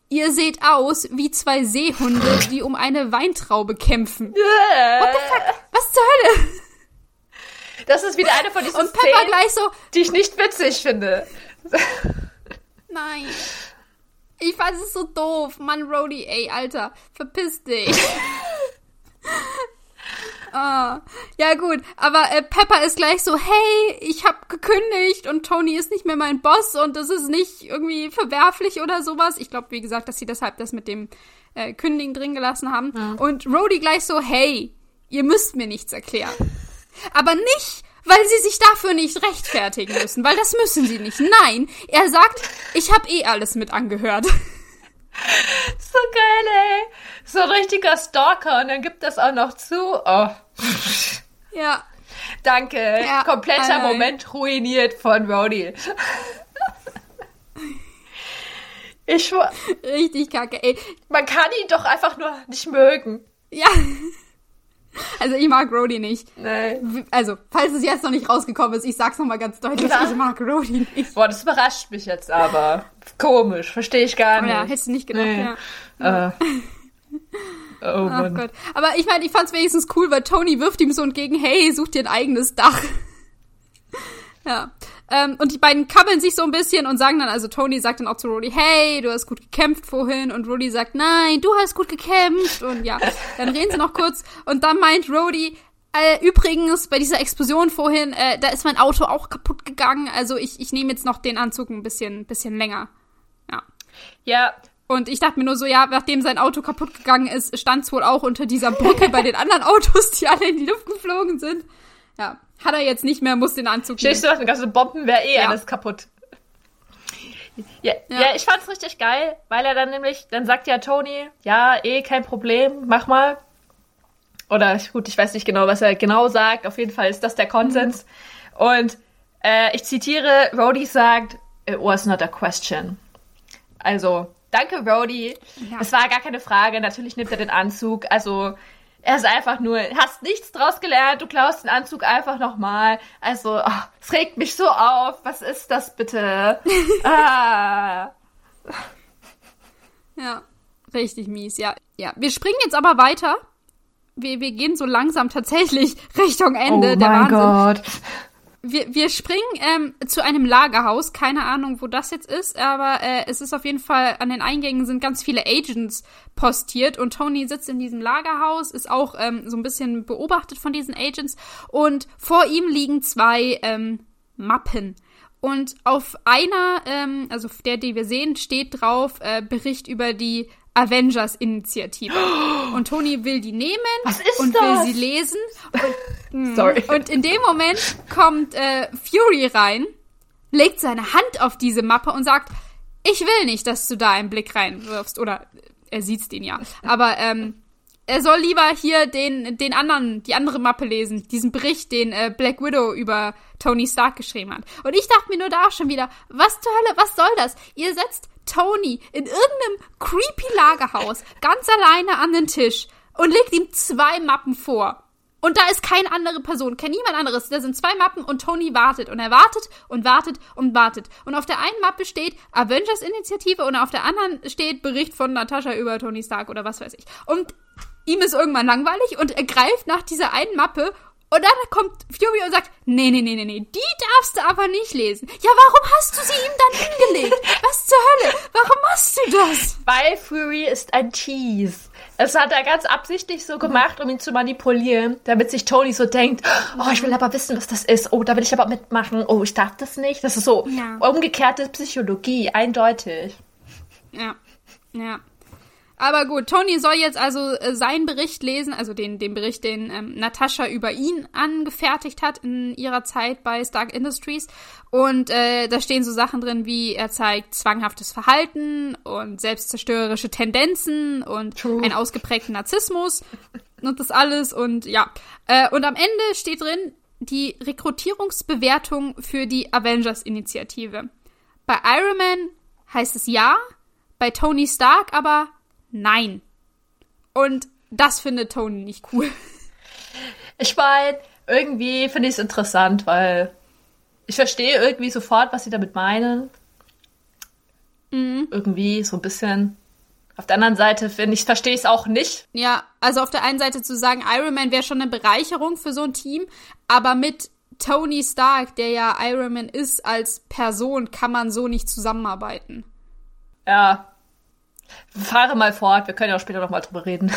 ihr seht aus wie zwei Seehunde, die um eine Weintraube kämpfen. Was zur Hölle? Das ist wieder eine von diesen Und Pepper Szenen, gleich so, die ich nicht witzig finde. Nein. Ich fand es so doof. Mann, Rhodey, ey, Alter, verpiss dich. ah, ja gut, aber äh, Pepper ist gleich so, hey, ich hab gekündigt und Tony ist nicht mehr mein Boss und das ist nicht irgendwie verwerflich oder sowas. Ich glaube, wie gesagt, dass sie deshalb das mit dem äh, Kündigen drin gelassen haben. Und Rhodey gleich so, hey, ihr müsst mir nichts erklären. Aber nicht, weil sie sich dafür nicht rechtfertigen müssen, weil das müssen sie nicht. Nein, er sagt, ich habe eh alles mit angehört. So geil, ey. So ein richtiger Stalker und dann gibt das auch noch zu. Oh, Ja, danke. Ja, Kompletter nein. Moment ruiniert von Rhodey. Ich, schwör, richtig kacke, ey. man kann ihn doch einfach nur nicht mögen. Ja. Also ich mag Rhodey nicht. Nee. Also, falls es jetzt noch nicht rausgekommen ist, ich sag's nochmal ganz deutlich, Ja. ich mag Rhodey nicht. Boah, das überrascht mich jetzt aber. Komisch, verstehe ich gar Oh nicht. ja, hättest du nicht gedacht, Nee. ja. Äh. Oh Ach Mann. Gott. Aber ich meine, ich fand's wenigstens cool, weil Tony wirft ihm so entgegen, hey, such dir ein eigenes Dach. ja. Ähm, und die beiden kabbeln sich so ein bisschen und sagen dann, also Tony sagt dann auch zu Rhodey, hey, du hast gut gekämpft vorhin. Und Rhodey sagt, nein, du hast gut gekämpft. Und ja, dann reden sie noch kurz. Und dann meint Rhodey, äh, übrigens, bei dieser Explosion vorhin, äh, da ist mein Auto auch kaputt gegangen. Also ich, ich nehme jetzt noch den Anzug ein bisschen, bisschen länger. Ja. Ja, Und ich dachte mir nur so, ja, nachdem sein Auto kaputt gegangen ist, stand es wohl auch unter dieser Brücke bei den anderen Autos, die alle in die Luft geflogen sind. Ja, hat er jetzt nicht mehr, muss den Anzug nehmen. Stehst du noch, ganze Bomben wäre eh Ja. alles kaputt. Ja, ja. Ja. ich fand's richtig geil, weil er dann nämlich, dann sagt ja Tony, ja, eh, kein Problem, mach mal. Oder gut, ich weiß nicht genau, was er genau sagt. Auf jeden Fall ist das der Konsens. Und äh, ich zitiere, Rhodey sagt, it was not a question. Also, danke Rhodey. Ja. Es war gar keine Frage. Natürlich nimmt er den Anzug. Also, er ist einfach nur, hast nichts draus gelernt, du klaust den Anzug einfach nochmal. Also, ach, es regt mich so auf. Was ist das bitte? ah. Ja, richtig mies, ja. Ja, wir springen jetzt aber weiter. Wir, wir gehen so langsam tatsächlich Richtung Ende. oh der mein Wahnsinn. Gott. Wir, wir springen ähm, zu einem Lagerhaus. Keine Ahnung, wo das jetzt ist, aber äh, es ist auf jeden Fall, an den Eingängen sind ganz viele Agents postiert und Tony sitzt in diesem Lagerhaus, ist auch ähm, so ein bisschen beobachtet von diesen Agents und vor ihm liegen zwei ähm, Mappen. Und auf einer, ähm, also der, die wir sehen, steht drauf äh, Bericht über die Avengers-Initiative. Und Tony will die nehmen Was ist und das? will sie lesen. Und Sorry. und in dem Moment kommt äh, Fury rein, legt seine Hand auf diese Mappe und sagt, ich will nicht, dass du da einen Blick reinwirfst. Oder er sieht's den ja. Aber ähm, er soll lieber hier den, den anderen, die andere Mappe lesen, diesen Bericht, den äh, Black Widow über Tony Stark geschrieben hat. Und ich dachte mir nur da auch schon wieder, was zur Hölle, was soll das? Ihr setzt Tony in irgendeinem creepy Lagerhaus ganz alleine an den Tisch und legt ihm zwei Mappen vor. Und da ist keine andere Person, kein niemand anderes. Da sind zwei Mappen und Tony wartet. Und er wartet und wartet und wartet. Und auf der einen Mappe steht Avengers-Initiative und auf der anderen steht Bericht von Natascha über Tony Stark oder was weiß ich. Und ihm ist irgendwann langweilig und er greift nach dieser einen Mappe und dann kommt Fury und sagt, nee, nee, nee, nee, nee, die darfst du aber nicht lesen. Ja, warum hast du sie ihm dann hingelegt? Was zur Hölle? Warum machst du das? Weil Fury ist ein Tease. Das hat er ganz absichtlich so gemacht, um ihn zu manipulieren, damit sich Tony so denkt, oh, ich will aber wissen, was das ist. Oh, da will ich aber mitmachen. Oh, ich darf das nicht. Das ist so ja. umgekehrte Psychologie, eindeutig. Ja, ja. Aber gut, Tony soll jetzt also äh, seinen Bericht lesen, also den, den Bericht, den ähm, Natascha über ihn angefertigt hat in ihrer Zeit bei Stark Industries. Und äh, da stehen so Sachen drin wie, er zeigt zwanghaftes Verhalten und selbstzerstörerische Tendenzen und True. einen ausgeprägten Narzissmus und das alles. Und ja, äh, und am Ende steht drin die Rekrutierungsbewertung für die Avengers-Initiative. Bei Iron Man heißt es ja, bei Tony Stark aber nein. Und das findet Tony nicht cool. Ich meine, irgendwie finde ich es interessant, weil ich verstehe irgendwie sofort, was sie damit meinen. Mhm. Irgendwie so ein bisschen. Auf der anderen Seite finde ich, verstehe ich es auch nicht. Ja, also auf der einen Seite zu sagen, Iron Man wäre schon eine Bereicherung für so ein Team, aber mit Tony Stark, der ja Iron Man ist als Person, kann man so nicht zusammenarbeiten. Ja, Fahre mal fort, wir können ja auch später noch mal drüber reden.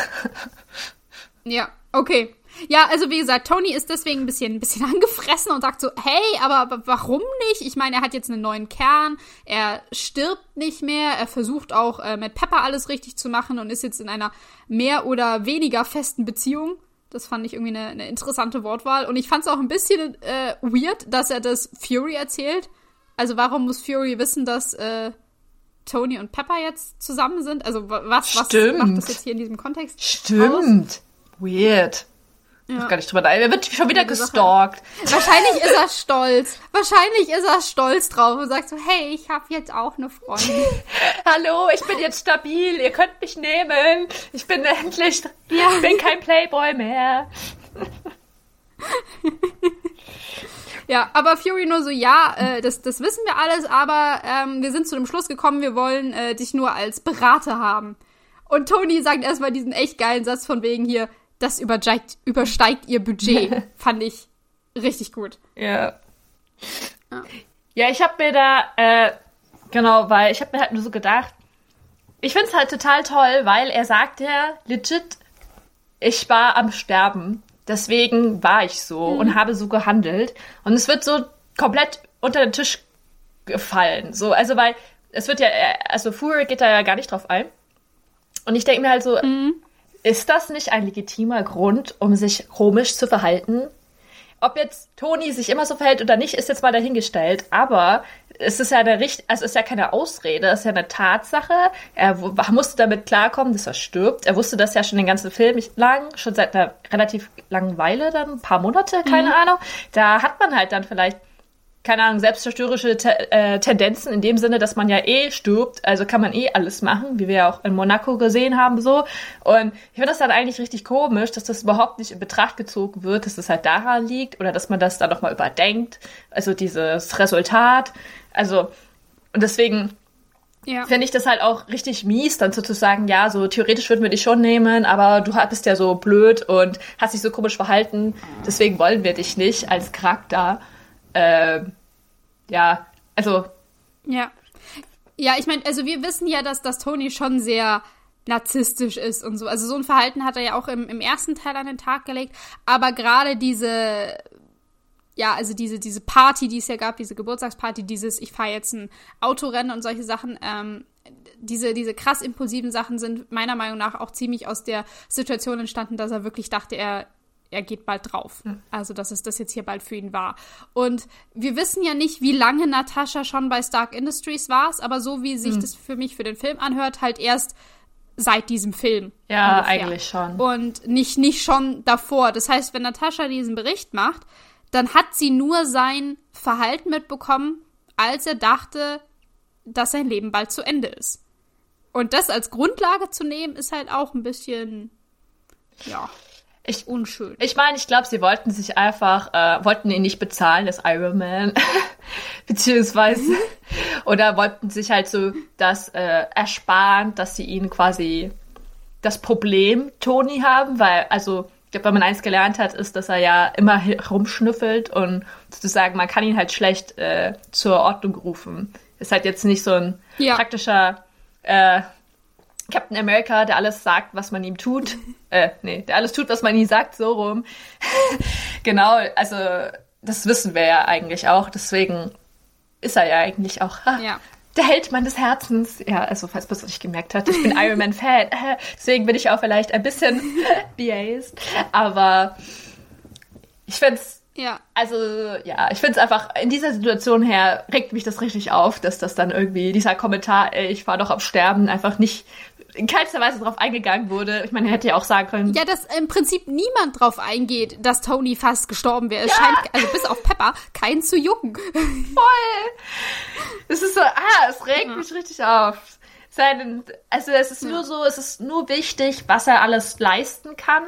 ja, okay. Ja, also wie gesagt, Tony ist deswegen ein bisschen, ein bisschen angefressen und sagt so, hey, aber warum nicht? Ich meine, er hat jetzt einen neuen Kern, er stirbt nicht mehr, er versucht auch äh, mit Pepper alles richtig zu machen und ist jetzt in einer mehr oder weniger festen Beziehung. Das fand ich irgendwie eine, eine interessante Wortwahl. Und ich fand es auch ein bisschen äh, weird, dass er das Fury erzählt. Also warum muss Fury wissen, dass äh, Tony und Pepper jetzt zusammen sind? Also was, was macht das jetzt hier in diesem Kontext? Stimmt. Aus? Weird. Ja. Ich gar nicht drüber. Er wird schon wieder gestalkt. Wahrscheinlich ist er stolz. Wahrscheinlich ist er stolz drauf und sagt so, hey, ich habe jetzt auch eine Freundin. Hallo, ich bin jetzt stabil. Ihr könnt mich nehmen. Ich bin endlich, ja. ich bin kein Playboy mehr. Ja, aber Fury nur so, ja, äh, das, das wissen wir alles, aber ähm, wir sind zu dem Schluss gekommen, wir wollen äh, dich nur als Berater haben. Und Tony sagt erstmal diesen echt geilen Satz von wegen hier, das übersteigt, übersteigt ihr Budget. Fand ich richtig gut. Ja. Ja, ja ich habe mir da, äh, genau, weil ich habe mir halt nur so gedacht, ich find's halt total toll, weil er sagt ja legit, ich war am Sterben. Deswegen war ich so mhm. und habe so gehandelt. Und es wird so komplett unter den Tisch gefallen. So, also weil es wird ja, also Fury geht da ja gar nicht drauf ein. Und ich denke mir halt so, mhm. ist das nicht ein legitimer Grund, um sich komisch zu verhalten? Ob jetzt Toni sich immer so verhält oder nicht, ist jetzt mal dahingestellt. Aber es ist ja eine Richt also es ist ja keine Ausrede, es ist ja eine Tatsache. Er musste damit klarkommen, dass er stirbt. Er wusste das ja schon den ganzen Film lang, schon seit einer relativ langen Weile, dann ein paar Monate, keine mhm. Ahnung. Da hat man halt dann vielleicht keine Ahnung, selbstzerstörerische Te äh, Tendenzen in dem Sinne, dass man ja eh stirbt, also kann man eh alles machen, wie wir ja auch in Monaco gesehen haben, so. Und ich finde das dann eigentlich richtig komisch, dass das überhaupt nicht in Betracht gezogen wird, dass das halt daran liegt oder dass man das dann nochmal überdenkt, also dieses Resultat. Also, und deswegen ja. finde ich das halt auch richtig mies, dann sozusagen, ja, so theoretisch würden wir dich schon nehmen, aber du bist ja so blöd und hast dich so komisch verhalten, deswegen wollen wir dich nicht als Charakter. Äh, ja, also. Ja. Ja, ich meine, also wir wissen ja, dass das Tony schon sehr narzisstisch ist und so. Also so ein Verhalten hat er ja auch im, im ersten Teil an den Tag gelegt. Aber gerade diese ja, also diese, diese Party, die es ja gab, diese Geburtstagsparty, dieses, ich fahre jetzt ein Autorennen und solche Sachen, ähm, diese, diese krass impulsiven Sachen sind meiner Meinung nach auch ziemlich aus der Situation entstanden, dass er wirklich dachte, er er geht bald drauf. Also, dass es das jetzt hier bald für ihn war. Und wir wissen ja nicht, wie lange Natascha schon bei Stark Industries war, aber so wie sich das für mich für den Film anhört, halt erst seit diesem Film. Ja, ungefähr. eigentlich schon. Und nicht, nicht schon davor. Das heißt, wenn Natascha diesen Bericht macht, dann hat sie nur sein Verhalten mitbekommen, als er dachte, dass sein Leben bald zu Ende ist. Und das als Grundlage zu nehmen, ist halt auch ein bisschen, ja, Ich, unschön. ich meine, ich glaube, sie wollten sich einfach, äh, wollten ihn nicht bezahlen, das Iron Man. Beziehungsweise, oder wollten sich halt so das äh, ersparen, dass sie ihn quasi das Problem Tony haben, weil, also, ich glaube, wenn man eins gelernt hat, ist, dass er ja immer rumschnüffelt und sozusagen, man kann ihn halt schlecht äh, zur Ordnung rufen. Ist halt jetzt nicht so ein Ja. praktischer äh, Captain America, der alles sagt, was man ihm tut. Äh, nee, der alles tut, was man ihm sagt, so rum. genau, also das wissen wir ja eigentlich auch. Deswegen ist er ja eigentlich auch ha, Ja. Der Held meines Herzens. Ja, also falls man es nicht gemerkt hat, ich bin Iron Man Fan. Deswegen bin ich auch vielleicht ein bisschen biased. Aber ich find's Ja. also, ja, ich finde es einfach, in dieser Situation her regt mich das richtig auf, dass das dann irgendwie, dieser Kommentar, ey, ich war doch am Sterben, einfach nicht in keinster Weise drauf eingegangen wurde. Ich meine, er hätte ja auch sagen können, Ja, dass im Prinzip niemand drauf eingeht, dass Tony fast gestorben wäre. Es scheint, also bis auf Pepper, keinen zu jucken. voll. Es ist so, ah, es regt mich richtig auf. Also es ist nur so, es ist nur wichtig, was er alles leisten kann,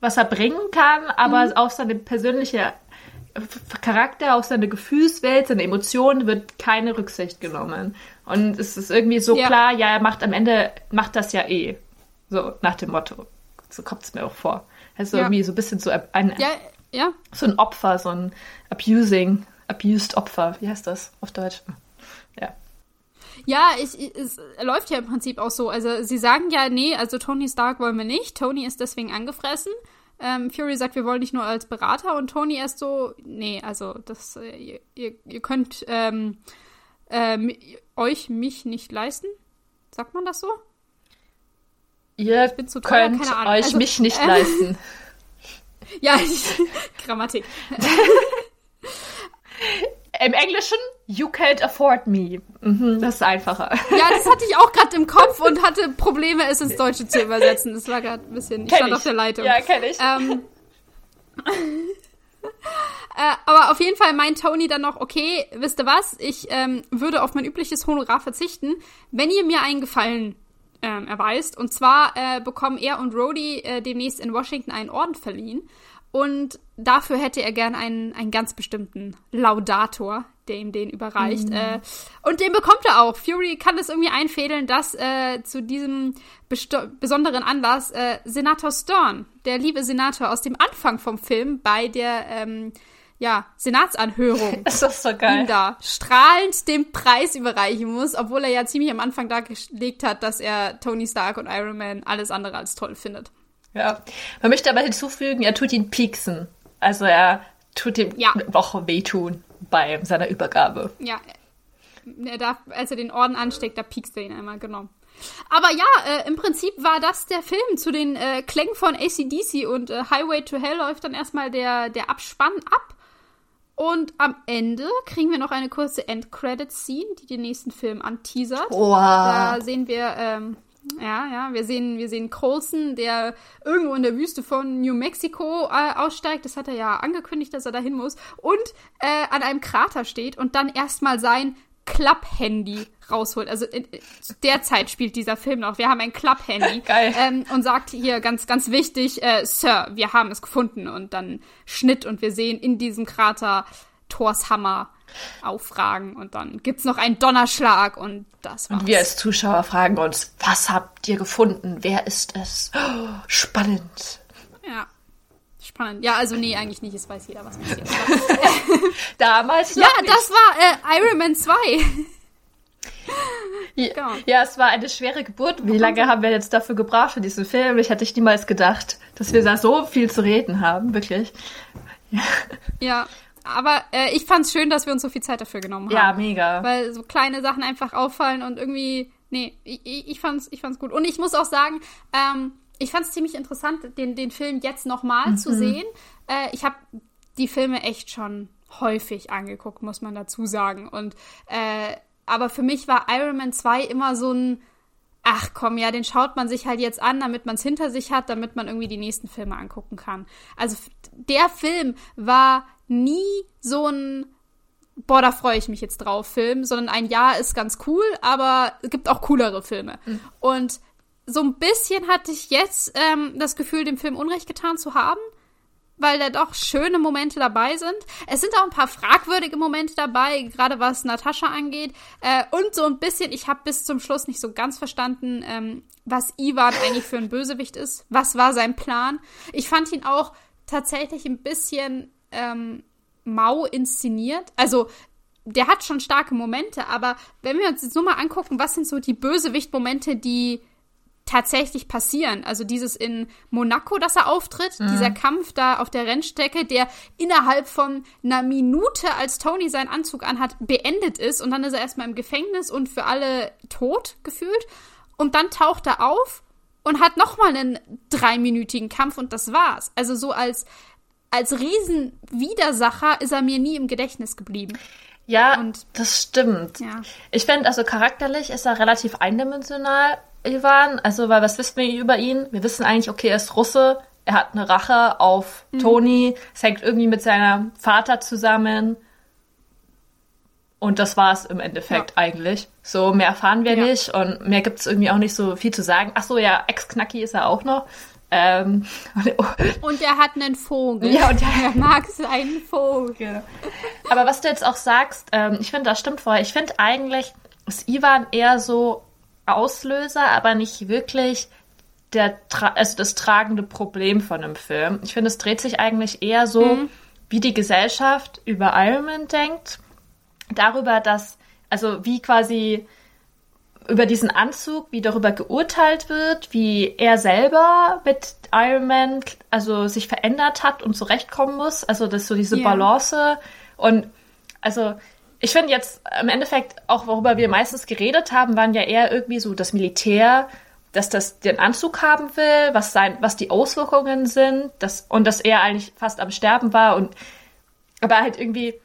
was er bringen kann, aber auf seine persönliche Charakter, auf seine Gefühlswelt, seine Emotionen wird keine Rücksicht genommen. Und es ist irgendwie so Ja. klar, ja, er macht am Ende, macht das ja eh. So nach dem Motto. So kommt es mir auch vor. Also Ja. irgendwie so ein bisschen so ein, Ja, ja. so ein Opfer, so ein abusing, abused Opfer. Wie heißt das auf Deutsch? Ja. Ja, ich, ich- es läuft ja im Prinzip auch so. Also sie sagen ja, nee, also Tony Stark wollen wir nicht. Tony ist deswegen angefressen. Ähm, Fury sagt, wir wollen dich nur als Berater und Tony erst so, nee, also das, äh, ihr, ihr, ihr könnt ähm, ähm, euch mich nicht leisten. Sagt man das so? Ihr bin zu teuer, könnt keine Ahnung. euch Also, mich nicht äh, leisten. Ja, ich, Grammatik. Im Englischen, you can't afford me. Mhm, das ist einfacher. Ja, das hatte ich auch gerade im Kopf und hatte Probleme, es ins Deutsche zu übersetzen. Das war gerade ein bisschen, ich Kenn stand auf der Leitung. Ja, kenne ich. Ähm, äh, aber auf jeden Fall meint Tony dann noch, okay, wisst ihr was, ich ähm, würde auf mein übliches Honorar verzichten, wenn ihr mir einen Gefallen ähm, erweist. Und zwar äh, bekommen er und Rhodey äh, demnächst in Washington einen Orden verliehen. Und dafür hätte er gern einen, einen ganz bestimmten Laudator, der ihm den überreicht. Äh, und den bekommt er auch. Fury kann es irgendwie einfädeln, dass äh, zu diesem besonderen Anlass äh, Senator Stern, der liebe Senator aus dem Anfang vom Film, bei der ähm, ja, Senatsanhörung Das ist so ihm geil. da strahlend den Preis überreichen muss, obwohl er ja ziemlich am Anfang dargelegt hat, dass er Tony Stark und Iron Man alles andere als toll findet. Ja. Man möchte aber hinzufügen, er tut ihn pieksen. Also er tut ihm Ja. auch wehtun bei seiner Übergabe. Ja, er darf, als er den Orden ansteckt, da piekst er ihn einmal, genau. Aber ja, äh, im Prinzip war das der Film. Zu den äh, Klängen von ACDC und äh, Highway to Hell läuft dann erstmal der, der Abspann ab. Und am Ende kriegen wir noch eine kurze End-Credit-Scene, die den nächsten Film anteasert. Wow. Da sehen wir, ähm, ja, ja, wir sehen, wir sehen Colson, der irgendwo in der Wüste von New Mexico äh, aussteigt. Das hat er ja angekündigt, dass er dahin muss. Und äh, an einem Krater steht und dann erstmal sein Klapp-Handy rausholt. Also in, in der Zeit spielt dieser Film noch. Wir haben ein. Geil. Ähm, und sagt hier ganz, ganz wichtig, äh, Sir, wir haben es gefunden. Und dann Schnitt und wir sehen in diesem Krater Thors Hammer aufragen. Und dann gibt's noch einen Donnerschlag und das war's. Und wir als Zuschauer fragen uns, was habt ihr gefunden? Wer ist es? Oh, spannend. Ja. Spannend. Ja, also nee, eigentlich nicht. Es weiß jeder, was passiert. Damals ja, noch nicht. das war äh, Iron Man 2. Ja, Genau. ja, es war eine schwere Geburt. Wie lange haben wir jetzt dafür gebraucht für diesen Film? Ich hätte ich niemals gedacht, dass wir da so viel zu reden haben, wirklich. ja. Aber äh, ich fand's schön, dass wir uns so viel Zeit dafür genommen haben. Ja, mega. Weil so kleine Sachen einfach auffallen und irgendwie. Nee, ich, ich, ich, fand's, ich fand's gut. Und ich muss auch sagen, ähm, ich fand es ziemlich interessant, den, den Film jetzt nochmal mhm. zu sehen. Äh, ich habe die Filme echt schon häufig angeguckt, muss man dazu sagen. Und äh, aber für mich war Iron Man 2 immer so ein ach komm, ja, den schaut man sich halt jetzt an, damit man es hinter sich hat, damit man irgendwie die nächsten Filme angucken kann. Also der Film war nie so ein boah, da freue ich mich jetzt drauf, Film, sondern ein Ja ist ganz cool, aber es gibt auch coolere Filme. Mhm. Und so ein bisschen hatte ich jetzt ähm, das Gefühl, dem Film Unrecht getan zu haben, weil da doch schöne Momente dabei sind. Es sind auch ein paar fragwürdige Momente dabei, gerade was Natascha angeht. Äh, und so ein bisschen, ich habe bis zum Schluss nicht so ganz verstanden, ähm, was Ivan eigentlich für ein Bösewicht ist. Was war sein Plan? Ich fand ihn auch tatsächlich ein bisschen ähm, mau inszeniert. Also der hat schon starke Momente, aber wenn wir uns jetzt nur mal angucken, was sind so die Bösewicht-Momente, die tatsächlich passieren. Also dieses in Monaco, dass er auftritt, mhm. dieser Kampf da auf der Rennstrecke, der innerhalb von einer Minute, als Tony seinen Anzug anhat, beendet ist und dann ist er erstmal im Gefängnis und für alle tot gefühlt. Und dann taucht er auf und hat nochmal einen dreiminütigen Kampf und das war's. Also so als, als Riesenwidersacher ist er mir nie im Gedächtnis geblieben. Ja, und, das stimmt. Ja. Ich finde, also charakterlich ist er relativ eindimensional Ivan. Also, weil was wissen wir über ihn? Wir wissen eigentlich, okay, er ist Russe. Er hat eine Rache auf mhm. Toni. Es hängt irgendwie mit seinem Vater zusammen. Und das war es im Endeffekt ja. eigentlich. So, mehr erfahren wir ja. nicht und mehr gibt es irgendwie auch nicht so viel zu sagen. Ach so, ja, Ex-Knacki ist er auch noch. Ähm, und er hat einen Vogel. Ja, und er mag seinen Vogel. Aber was du jetzt auch sagst, ähm, ich finde, das stimmt vorher. Ich finde eigentlich, ist Ivan eher so Auslöser, aber nicht wirklich der, also das tragende Problem von einem Film. Ich finde, es dreht sich eigentlich eher so, mhm. wie die Gesellschaft über Iron Man denkt. Darüber, dass, also wie quasi über diesen Anzug, wie darüber geurteilt wird, wie er selber mit Iron Man also sich verändert hat und zurechtkommen muss. Also das so diese yeah. Balance und also ich finde jetzt im Endeffekt auch, worüber wir meistens geredet haben, waren ja eher irgendwie so das Militär, dass das den Anzug haben will, was sein, was die Auswirkungen sind, das, und dass er eigentlich fast am Sterben war und aber halt irgendwie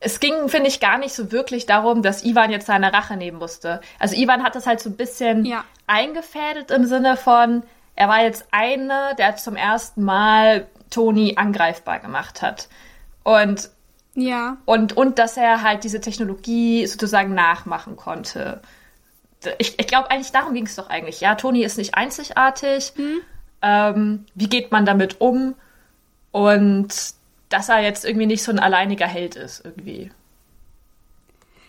es ging, finde ich, gar nicht so wirklich darum, dass Ivan jetzt seine Rache nehmen musste. Also Ivan hat das halt so ein bisschen ja. eingefädelt im Sinne von, er war jetzt einer, der zum ersten Mal Toni angreifbar gemacht hat. Und ja. Und, und dass er halt diese Technologie sozusagen nachmachen konnte. Ich, ich glaube, eigentlich darum ging es doch eigentlich. Ja, Toni ist nicht einzigartig. Mhm. Ähm, wie geht man damit um? Und dass er jetzt irgendwie nicht so ein alleiniger Held ist, irgendwie.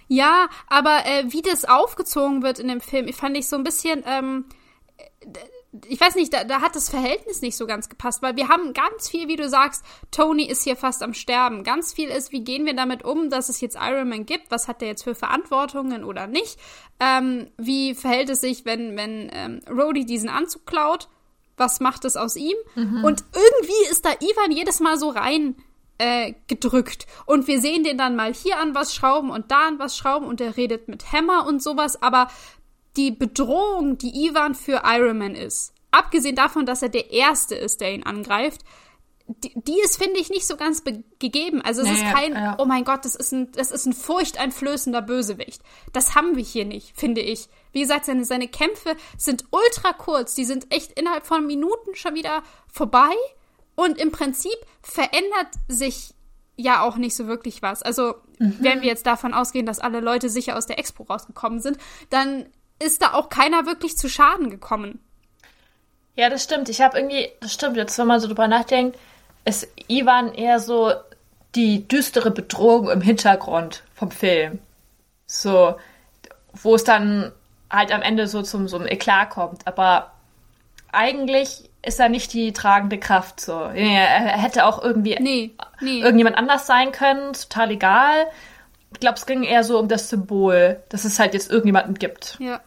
Ja, aber äh, wie das aufgezogen wird in dem Film, fand ich so ein bisschen. Ähm, ich weiß nicht, da, da hat das Verhältnis nicht so ganz gepasst, weil wir haben ganz viel, wie du sagst, Tony ist hier fast am Sterben. Ganz viel ist, wie gehen wir damit um, dass es jetzt Iron Man gibt? Was hat der jetzt für Verantwortungen oder nicht? Ähm, wie verhält es sich, wenn, wenn ähm, Rhodey diesen Anzug klaut? Was macht es aus ihm? Mhm. Und irgendwie ist da Ivan jedes Mal so rein äh, gedrückt. Und wir sehen den dann mal hier an was schrauben und da an was schrauben und er redet mit Hammer und sowas, aber die Bedrohung, die Ivan für Iron Man ist, abgesehen davon, dass er der Erste ist, der ihn angreift, die, die ist, finde ich, nicht so ganz gegeben. Also es naja, ist kein, ja. oh mein Gott, das ist ein, das ist ein furchteinflößender Bösewicht. Das haben wir hier nicht, finde ich. Wie gesagt, seine, seine Kämpfe sind ultra kurz. Die sind echt innerhalb von Minuten schon wieder vorbei. Und im Prinzip verändert sich ja auch nicht so wirklich was. Also, mhm. wenn wir jetzt davon ausgehen, dass alle Leute sicher aus der Expo rausgekommen sind, dann ist da auch keiner wirklich zu Schaden gekommen. Ja, das stimmt. Ich habe irgendwie, das stimmt, jetzt wenn man so drüber nachdenkt, ist Ivan eher so die düstere Bedrohung im Hintergrund vom Film. So, wo es dann halt am Ende so zum so einem Eklat kommt. Aber eigentlich ist er nicht die tragende Kraft. So, er hätte auch irgendwie nee, nee. irgendjemand anders sein können, total egal. Ich glaube, es ging eher so um das Symbol, dass es halt jetzt irgendjemanden gibt. Ja.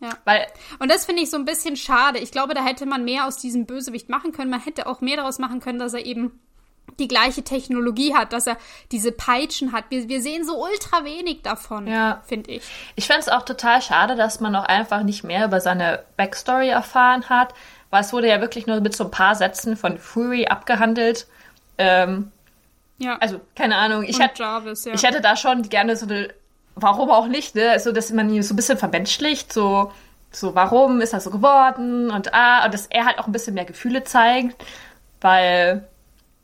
Ja. Weil, und das finde ich so ein bisschen schade. Ich glaube, da hätte man mehr aus diesem Bösewicht machen können. Man hätte auch mehr daraus machen können, dass er eben die gleiche Technologie hat, dass er diese Peitschen hat. Wir, wir sehen so ultra wenig davon, ja. finde ich. Ich fände es auch total schade, dass man noch einfach nicht mehr über seine Backstory erfahren hat, weil es wurde ja wirklich nur mit so ein paar Sätzen von Fury abgehandelt. Ähm, ja. Also, keine Ahnung. Ich, hätte, Jarvis, ja. ich hätte da schon gerne so eine, warum auch nicht, ne? Also, dass man ihn so ein bisschen vermenschlicht, so, so, warum ist er so geworden und ah, und dass er halt auch ein bisschen mehr Gefühle zeigt, weil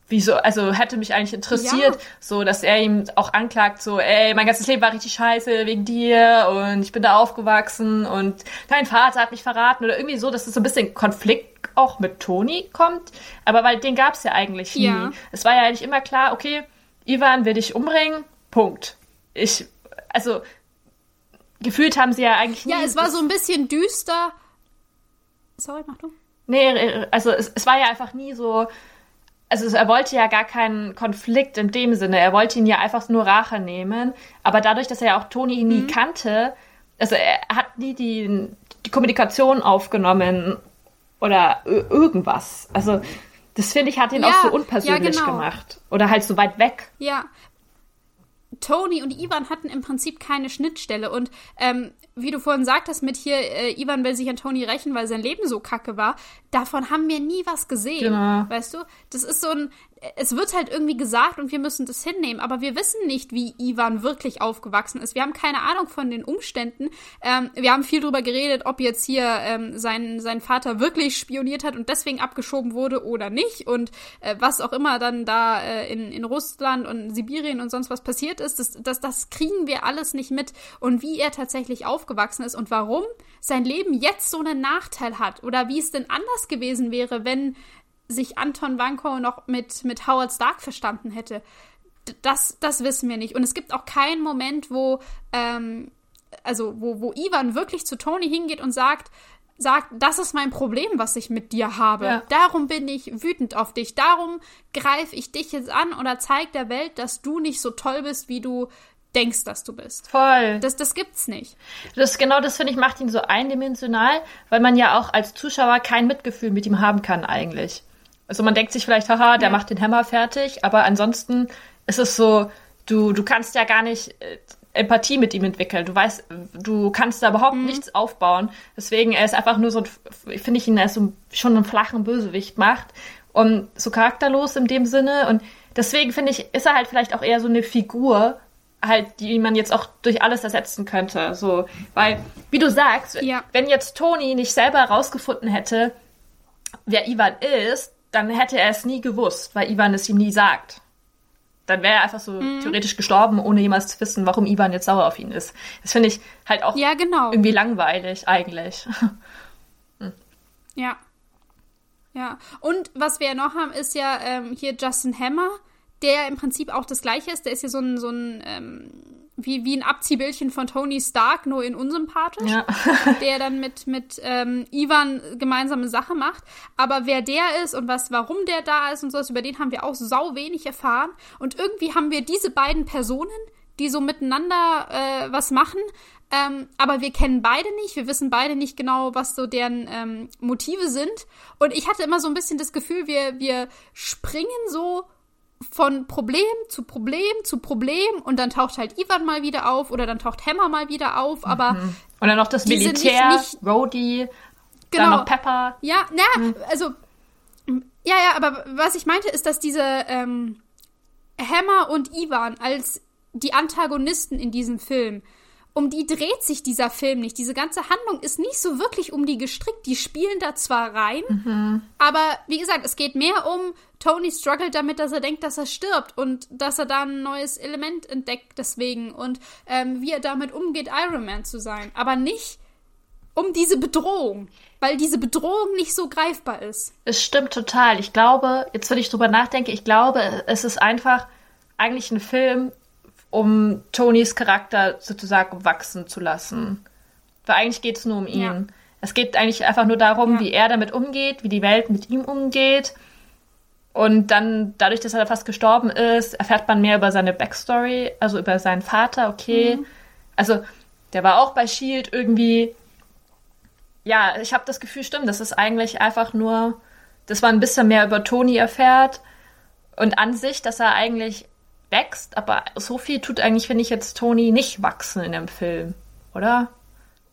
wieso, also hätte mich eigentlich interessiert, ja. so, dass er ihm auch anklagt, so, ey, mein ganzes Leben war richtig scheiße wegen dir und ich bin da aufgewachsen und dein Vater hat mich verraten oder irgendwie so, dass es so ein bisschen Konflikt auch mit Toni kommt, aber weil den gab es ja eigentlich nie. Ja. Es war ja eigentlich immer klar, okay, Ivan will dich umbringen, Punkt. Ich, also, gefühlt haben sie ja eigentlich nie. Ja, es war so ein bisschen düster. Sorry, mach du. Nee, also es, es war ja einfach nie so, also er wollte ja gar keinen Konflikt in dem Sinne. Er wollte ihn ja einfach nur Rache nehmen. Aber dadurch, dass er ja auch Toni ihn nie mhm. kannte, also er hat nie die, die Kommunikation aufgenommen oder irgendwas. Also das finde ich hat ihn ja, auch so unpersönlich ja, genau. gemacht. Oder halt so weit weg. Ja. Tony und Ivan hatten im Prinzip keine Schnittstelle. Und ähm, wie du vorhin sagtest, mit hier, äh, Ivan will sich an Tony rächen, weil sein Leben so kacke war, davon haben wir nie was gesehen. Genau. Weißt du? Das ist so ein, es wird halt irgendwie gesagt und wir müssen das hinnehmen, aber wir wissen nicht, wie Ivan wirklich aufgewachsen ist. Wir haben keine Ahnung von den Umständen. Ähm, wir haben viel darüber geredet, ob jetzt hier ähm, sein, sein Vater wirklich spioniert hat und deswegen abgeschoben wurde oder nicht und äh, was auch immer dann da äh, in, in Russland und Sibirien und sonst was passiert ist, das, das, das kriegen wir alles nicht mit. Und wie er tatsächlich aufgewachsen ist und warum sein Leben jetzt so einen Nachteil hat oder wie es denn anders gewesen wäre, wenn sich Anton Wanko noch mit, mit Howard Stark verstanden hätte. Das, das wissen wir nicht. Und es gibt auch keinen Moment, wo, ähm, also wo, wo Ivan wirklich zu Tony hingeht und sagt, sagt, das ist mein Problem, was ich mit dir habe. Ja. Darum bin ich wütend auf dich. Darum greife ich dich jetzt an oder zeige der Welt, dass du nicht so toll bist, wie du denkst, dass du bist. Voll. Das, das gibt's nicht. Das genau das finde ich macht ihn so eindimensional, weil man ja auch als Zuschauer kein Mitgefühl mit ihm haben kann eigentlich. Also man denkt sich vielleicht, haha, der ja. macht den Hammer fertig, aber ansonsten ist es so, du, du kannst ja gar nicht äh, Empathie mit ihm entwickeln. Du weißt, du kannst da überhaupt mhm. nichts aufbauen. Deswegen, er ist einfach nur so, finde ich ihn als so schon einen flachen Bösewicht macht und so charakterlos in dem Sinne. Und deswegen finde ich, ist er halt vielleicht auch eher so eine Figur, halt, die man jetzt auch durch alles ersetzen könnte. So, weil, wie du sagst, ja. wenn jetzt Toni nicht selber herausgefunden hätte, wer Ivan ist, dann hätte er es nie gewusst, weil Ivan es ihm nie sagt. Dann wäre er einfach so mhm. theoretisch gestorben, ohne jemals zu wissen, warum Ivan jetzt sauer auf ihn ist. Das finde ich halt auch ja, genau. irgendwie langweilig eigentlich. hm. Ja. Ja. Und was wir ja noch haben, ist ja ähm, hier Justin Hammer, der im Prinzip auch das gleiche ist. Der ist ja so ein, so ein ähm, wie, wie ein Abziehbildchen von Tony Stark, nur in unsympathisch, ja. der dann mit, mit ähm, Ivan gemeinsame Sache macht. Aber wer der ist und was, warum der da ist und sowas, über den haben wir auch sau wenig erfahren. Und irgendwie haben wir diese beiden Personen, die so miteinander äh, was machen, ähm, aber wir kennen beide nicht, wir wissen beide nicht genau, was so deren ähm, Motive sind. Und ich hatte immer so ein bisschen das Gefühl, wir, wir springen so von Problem zu Problem zu Problem und dann taucht halt Ivan mal wieder auf oder dann taucht Hammer mal wieder auf, aber mhm. und dann noch das Militär, nicht, nicht, Rhodey, genau. dann noch Pepper. Ja, na, mhm. also ja, ja, aber was ich meinte ist, dass diese ähm, Hammer und Ivan als die Antagonisten in diesem Film um die dreht sich dieser Film nicht. Diese ganze Handlung ist nicht so wirklich um die gestrickt. Die spielen da zwar rein, mhm. aber wie gesagt, es geht mehr um Tony struggelt damit, dass er denkt, dass er stirbt und dass er da ein neues Element entdeckt deswegen und ähm, wie er damit umgeht, Iron Man zu sein. Aber nicht um diese Bedrohung, weil diese Bedrohung nicht so greifbar ist. Es stimmt total. Ich glaube, jetzt wenn ich drüber nachdenke, ich glaube, es ist einfach eigentlich ein Film um Tonys Charakter sozusagen wachsen zu lassen. Weil eigentlich geht es nur um ihn. Ja. Es geht eigentlich einfach nur darum, ja. wie er damit umgeht, wie die Welt mit ihm umgeht. Und dann, dadurch, dass er fast gestorben ist, erfährt man mehr über seine Backstory, also über seinen Vater, okay. Mhm. Also, der war auch bei Shield irgendwie. Ja, ich habe das Gefühl, stimmt, das ist eigentlich einfach nur, dass man ein bisschen mehr über Tony erfährt Und an sich, dass er eigentlich wächst, aber so viel tut eigentlich, finde ich, jetzt Tony nicht wachsen in dem Film, oder?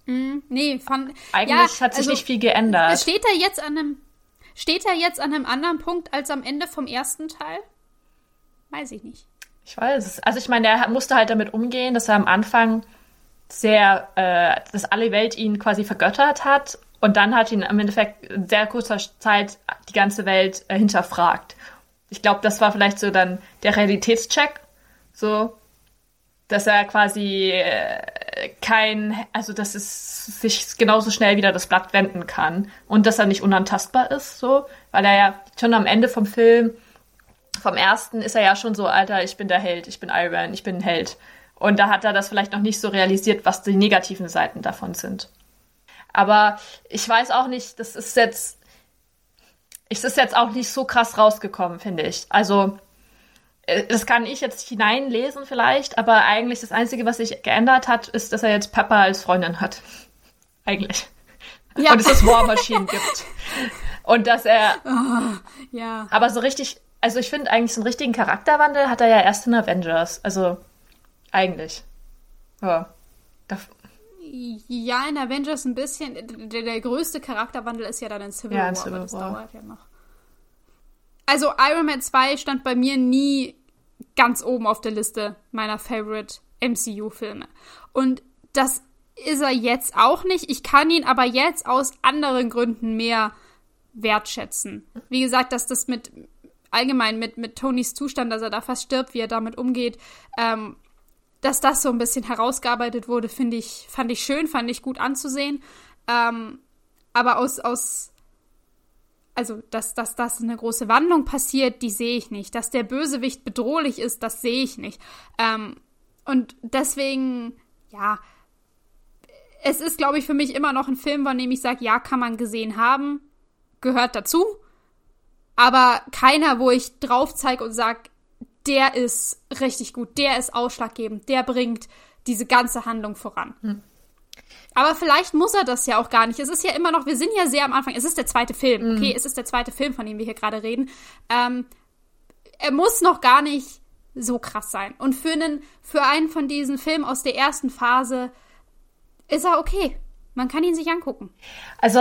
Mm, nee, fand. Eigentlich ja, hat sich also, nicht viel geändert. Steht er jetzt an einem. Steht er jetzt an einem anderen Punkt als am Ende vom ersten Teil? Weiß ich nicht. Ich weiß es. Also ich meine, er musste halt damit umgehen, dass er am Anfang sehr, äh, dass alle Welt ihn quasi vergöttert hat und dann hat ihn im Endeffekt in sehr kurzer Zeit die ganze Welt äh, hinterfragt. Ich glaube, das war vielleicht so dann der Realitätscheck, so, dass er quasi äh, kein, also dass es sich genauso schnell wieder das Blatt wenden kann und dass er nicht unantastbar ist, so, weil er ja schon am Ende vom Film, vom ersten, ist er ja schon so, Alter, ich bin der Held, ich bin Iron, ich bin ein Held. Und da hat er das vielleicht noch nicht so realisiert, was die negativen Seiten davon sind. Aber ich weiß auch nicht, das ist jetzt, es ist jetzt auch nicht so krass rausgekommen, finde ich. Also, äh, das kann ich jetzt hineinlesen vielleicht, aber eigentlich das Einzige, was sich geändert hat, ist, dass er jetzt Pepper als Freundin hat. Eigentlich. Ja. Und es das War Machine gibt. Und dass er. Oh, ja. Aber so richtig, also ich finde eigentlich so einen richtigen Charakterwandel hat er ja erst in Avengers. Also eigentlich. Ja. Ja, in Avengers ein bisschen. Der, der, größte Charakterwandel ist ja dann in Civil ja, War, Civil aber das War. dauert ja noch. Also Iron Man 2 stand bei mir nie ganz oben auf der Liste meiner Favorite MCU-Filme. Und das ist er jetzt auch nicht. Ich kann ihn aber jetzt aus anderen Gründen mehr wertschätzen. Wie gesagt, dass das mit allgemein mit, mit Tonys Zustand, dass er da fast stirbt, wie er damit umgeht, ähm, dass das so ein bisschen herausgearbeitet wurde, finde ich, fand ich schön, fand ich gut anzusehen. Ähm, aber aus, aus, also, dass, dass, dass eine große Wandlung passiert, die sehe ich nicht. Dass der Bösewicht bedrohlich ist, das sehe ich nicht. Ähm, und deswegen, ja, es ist, glaube ich, für mich immer noch ein Film, von dem ich sage, ja, kann man gesehen haben, gehört dazu. Aber keiner, wo ich drauf zeige und sage, der ist richtig gut, der ist ausschlaggebend, der bringt diese ganze Handlung voran. Hm. Aber vielleicht muss er das ja auch gar nicht. Es ist ja immer noch, wir sind ja sehr am Anfang. Es ist der zweite Film, hm. okay? Mhm. Es ist der zweite Film, von dem wir hier gerade reden. Ähm, er muss noch gar nicht so krass sein. Und für einen, für einen von diesen Filmen aus der ersten Phase ist er okay. Man kann ihn sich angucken. Also,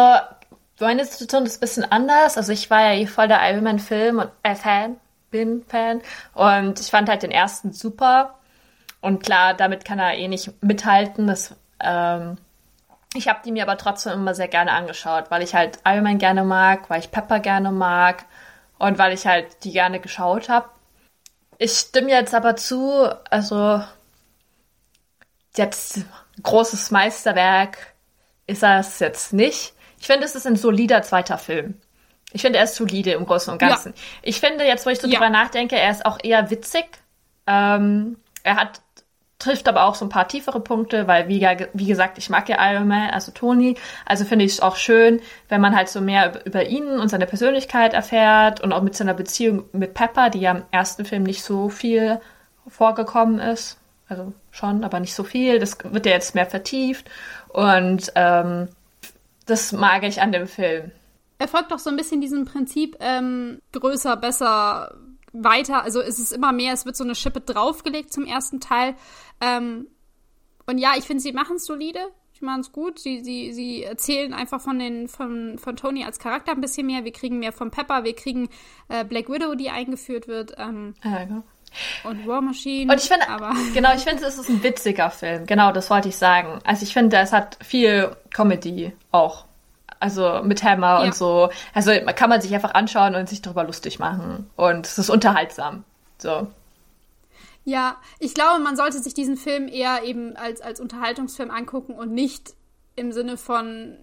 meine Situation ist ein bisschen anders. Also, ich war ja voll der Iron Man-Film und äh, Fan bin Fan. Und ich fand halt den ersten super. Und klar, damit kann er eh nicht mithalten. Das, ähm, ich habe die mir aber trotzdem immer sehr gerne angeschaut, weil ich halt Iron Man gerne mag, weil ich Pepper gerne mag und weil ich halt die gerne geschaut habe. Ich stimme jetzt aber zu, also jetzt großes Meisterwerk ist das jetzt nicht. Ich finde, es ist ein solider zweiter Film. Ich finde, er ist solide im Großen und Ganzen. Ja. Ich finde, jetzt, wo ich so ja. drüber nachdenke, er ist auch eher witzig. Ähm, er hat trifft aber auch so ein paar tiefere Punkte, weil wie, wie gesagt, ich mag ja Iron Man, also Tony. Also finde ich es auch schön, wenn man halt so mehr über ihn und seine Persönlichkeit erfährt und auch mit seiner Beziehung mit Pepper, die ja im ersten Film nicht so viel vorgekommen ist. Also schon, aber nicht so viel. Das wird ja jetzt mehr vertieft. Und ähm, das mag ich an dem Film er folgt doch so ein bisschen diesem Prinzip ähm, größer, besser, weiter. Also es ist immer mehr, es wird so eine Schippe draufgelegt zum ersten Teil. Ähm, und ja, ich finde, sie machen es solide. Sie machen es gut. Sie, sie, sie erzählen einfach von, den, von, von Tony als Charakter ein bisschen mehr. Wir kriegen mehr von Pepper. Wir kriegen äh, Black Widow, die eingeführt wird. Ähm, ja, genau. Und War Machine. Und ich finde, genau, ich finde, es ist ein witziger Film. Genau, das wollte ich sagen. Also ich finde, es hat viel Comedy auch. Also mit Hammer ja. und so. Also kann man sich einfach anschauen und sich darüber lustig machen. Und es ist unterhaltsam. So. Ja, ich glaube, man sollte sich diesen Film eher eben als, als Unterhaltungsfilm angucken und nicht im Sinne von,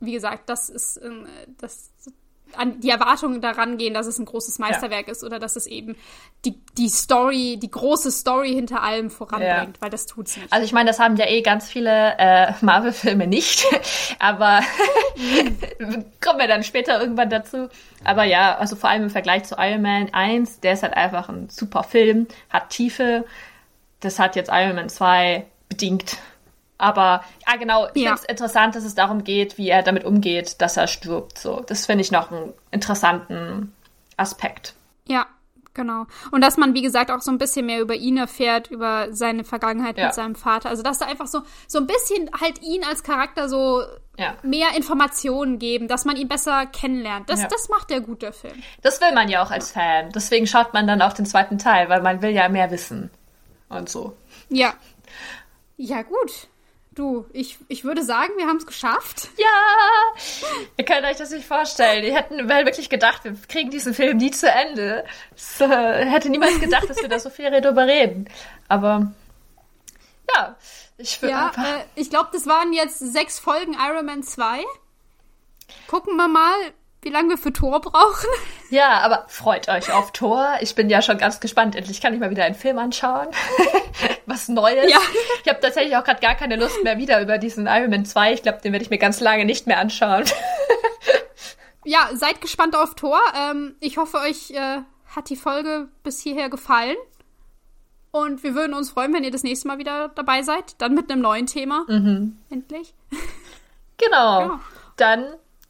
wie gesagt, das ist, ähm, das an die Erwartungen daran gehen, dass es ein großes Meisterwerk ja. ist oder dass es eben die, die Story, die große Story hinter allem voranbringt, ja. weil das tut's nicht. Also ich meine, das haben ja eh ganz viele äh, Marvel-Filme nicht, aber kommen wir dann später irgendwann dazu. Aber ja, also vor allem im Vergleich zu Iron Man 1, der ist halt einfach ein super Film, hat Tiefe. Das hat jetzt Iron Man 2 bedingt aber ja, genau, ich ja. finde es interessant, dass es darum geht, wie er damit umgeht, dass er stirbt. So, das finde ich noch einen interessanten Aspekt. Ja, Genau. Und dass man, wie gesagt, auch so ein bisschen mehr über ihn erfährt, über seine Vergangenheit Ja. mit seinem Vater. Also, dass da einfach so, so ein bisschen halt ihn als Charakter so Ja. mehr Informationen geben, dass man ihn besser kennenlernt. Das, Ja. das macht der gut, der Film. Das will man ja auch als Fan. Deswegen schaut man dann auch den zweiten Teil, weil man will ja mehr wissen. Und so. Ja. Ja, gut. Du, ich, ich würde sagen, wir haben es geschafft. Ja! Ihr könnt euch das nicht vorstellen. Ihr hätten wirklich gedacht, wir kriegen diesen Film nie zu Ende. Es äh, hätte niemals gedacht, dass wir da so viel drüber reden. Aber ja, ich würde Ja, äh, ich glaube, das waren jetzt sechs Folgen Iron Man 2. Gucken wir mal, wie lange wir für Tor brauchen. Ja, aber freut euch auf Tor. Ich bin ja schon ganz gespannt. Endlich kann ich mal wieder einen Film anschauen. Was Neues. Ja. Ich habe tatsächlich auch gerade gar keine Lust mehr wieder über diesen Iron Man 2. Ich glaube, den werde ich mir ganz lange nicht mehr anschauen. Ja, seid gespannt auf Tor. Ähm, ich hoffe, euch äh, hat die Folge bis hierher gefallen. Und wir würden uns freuen, wenn ihr das nächste Mal wieder dabei seid. Dann mit einem neuen Thema. Endlich. Genau. Ja. Dann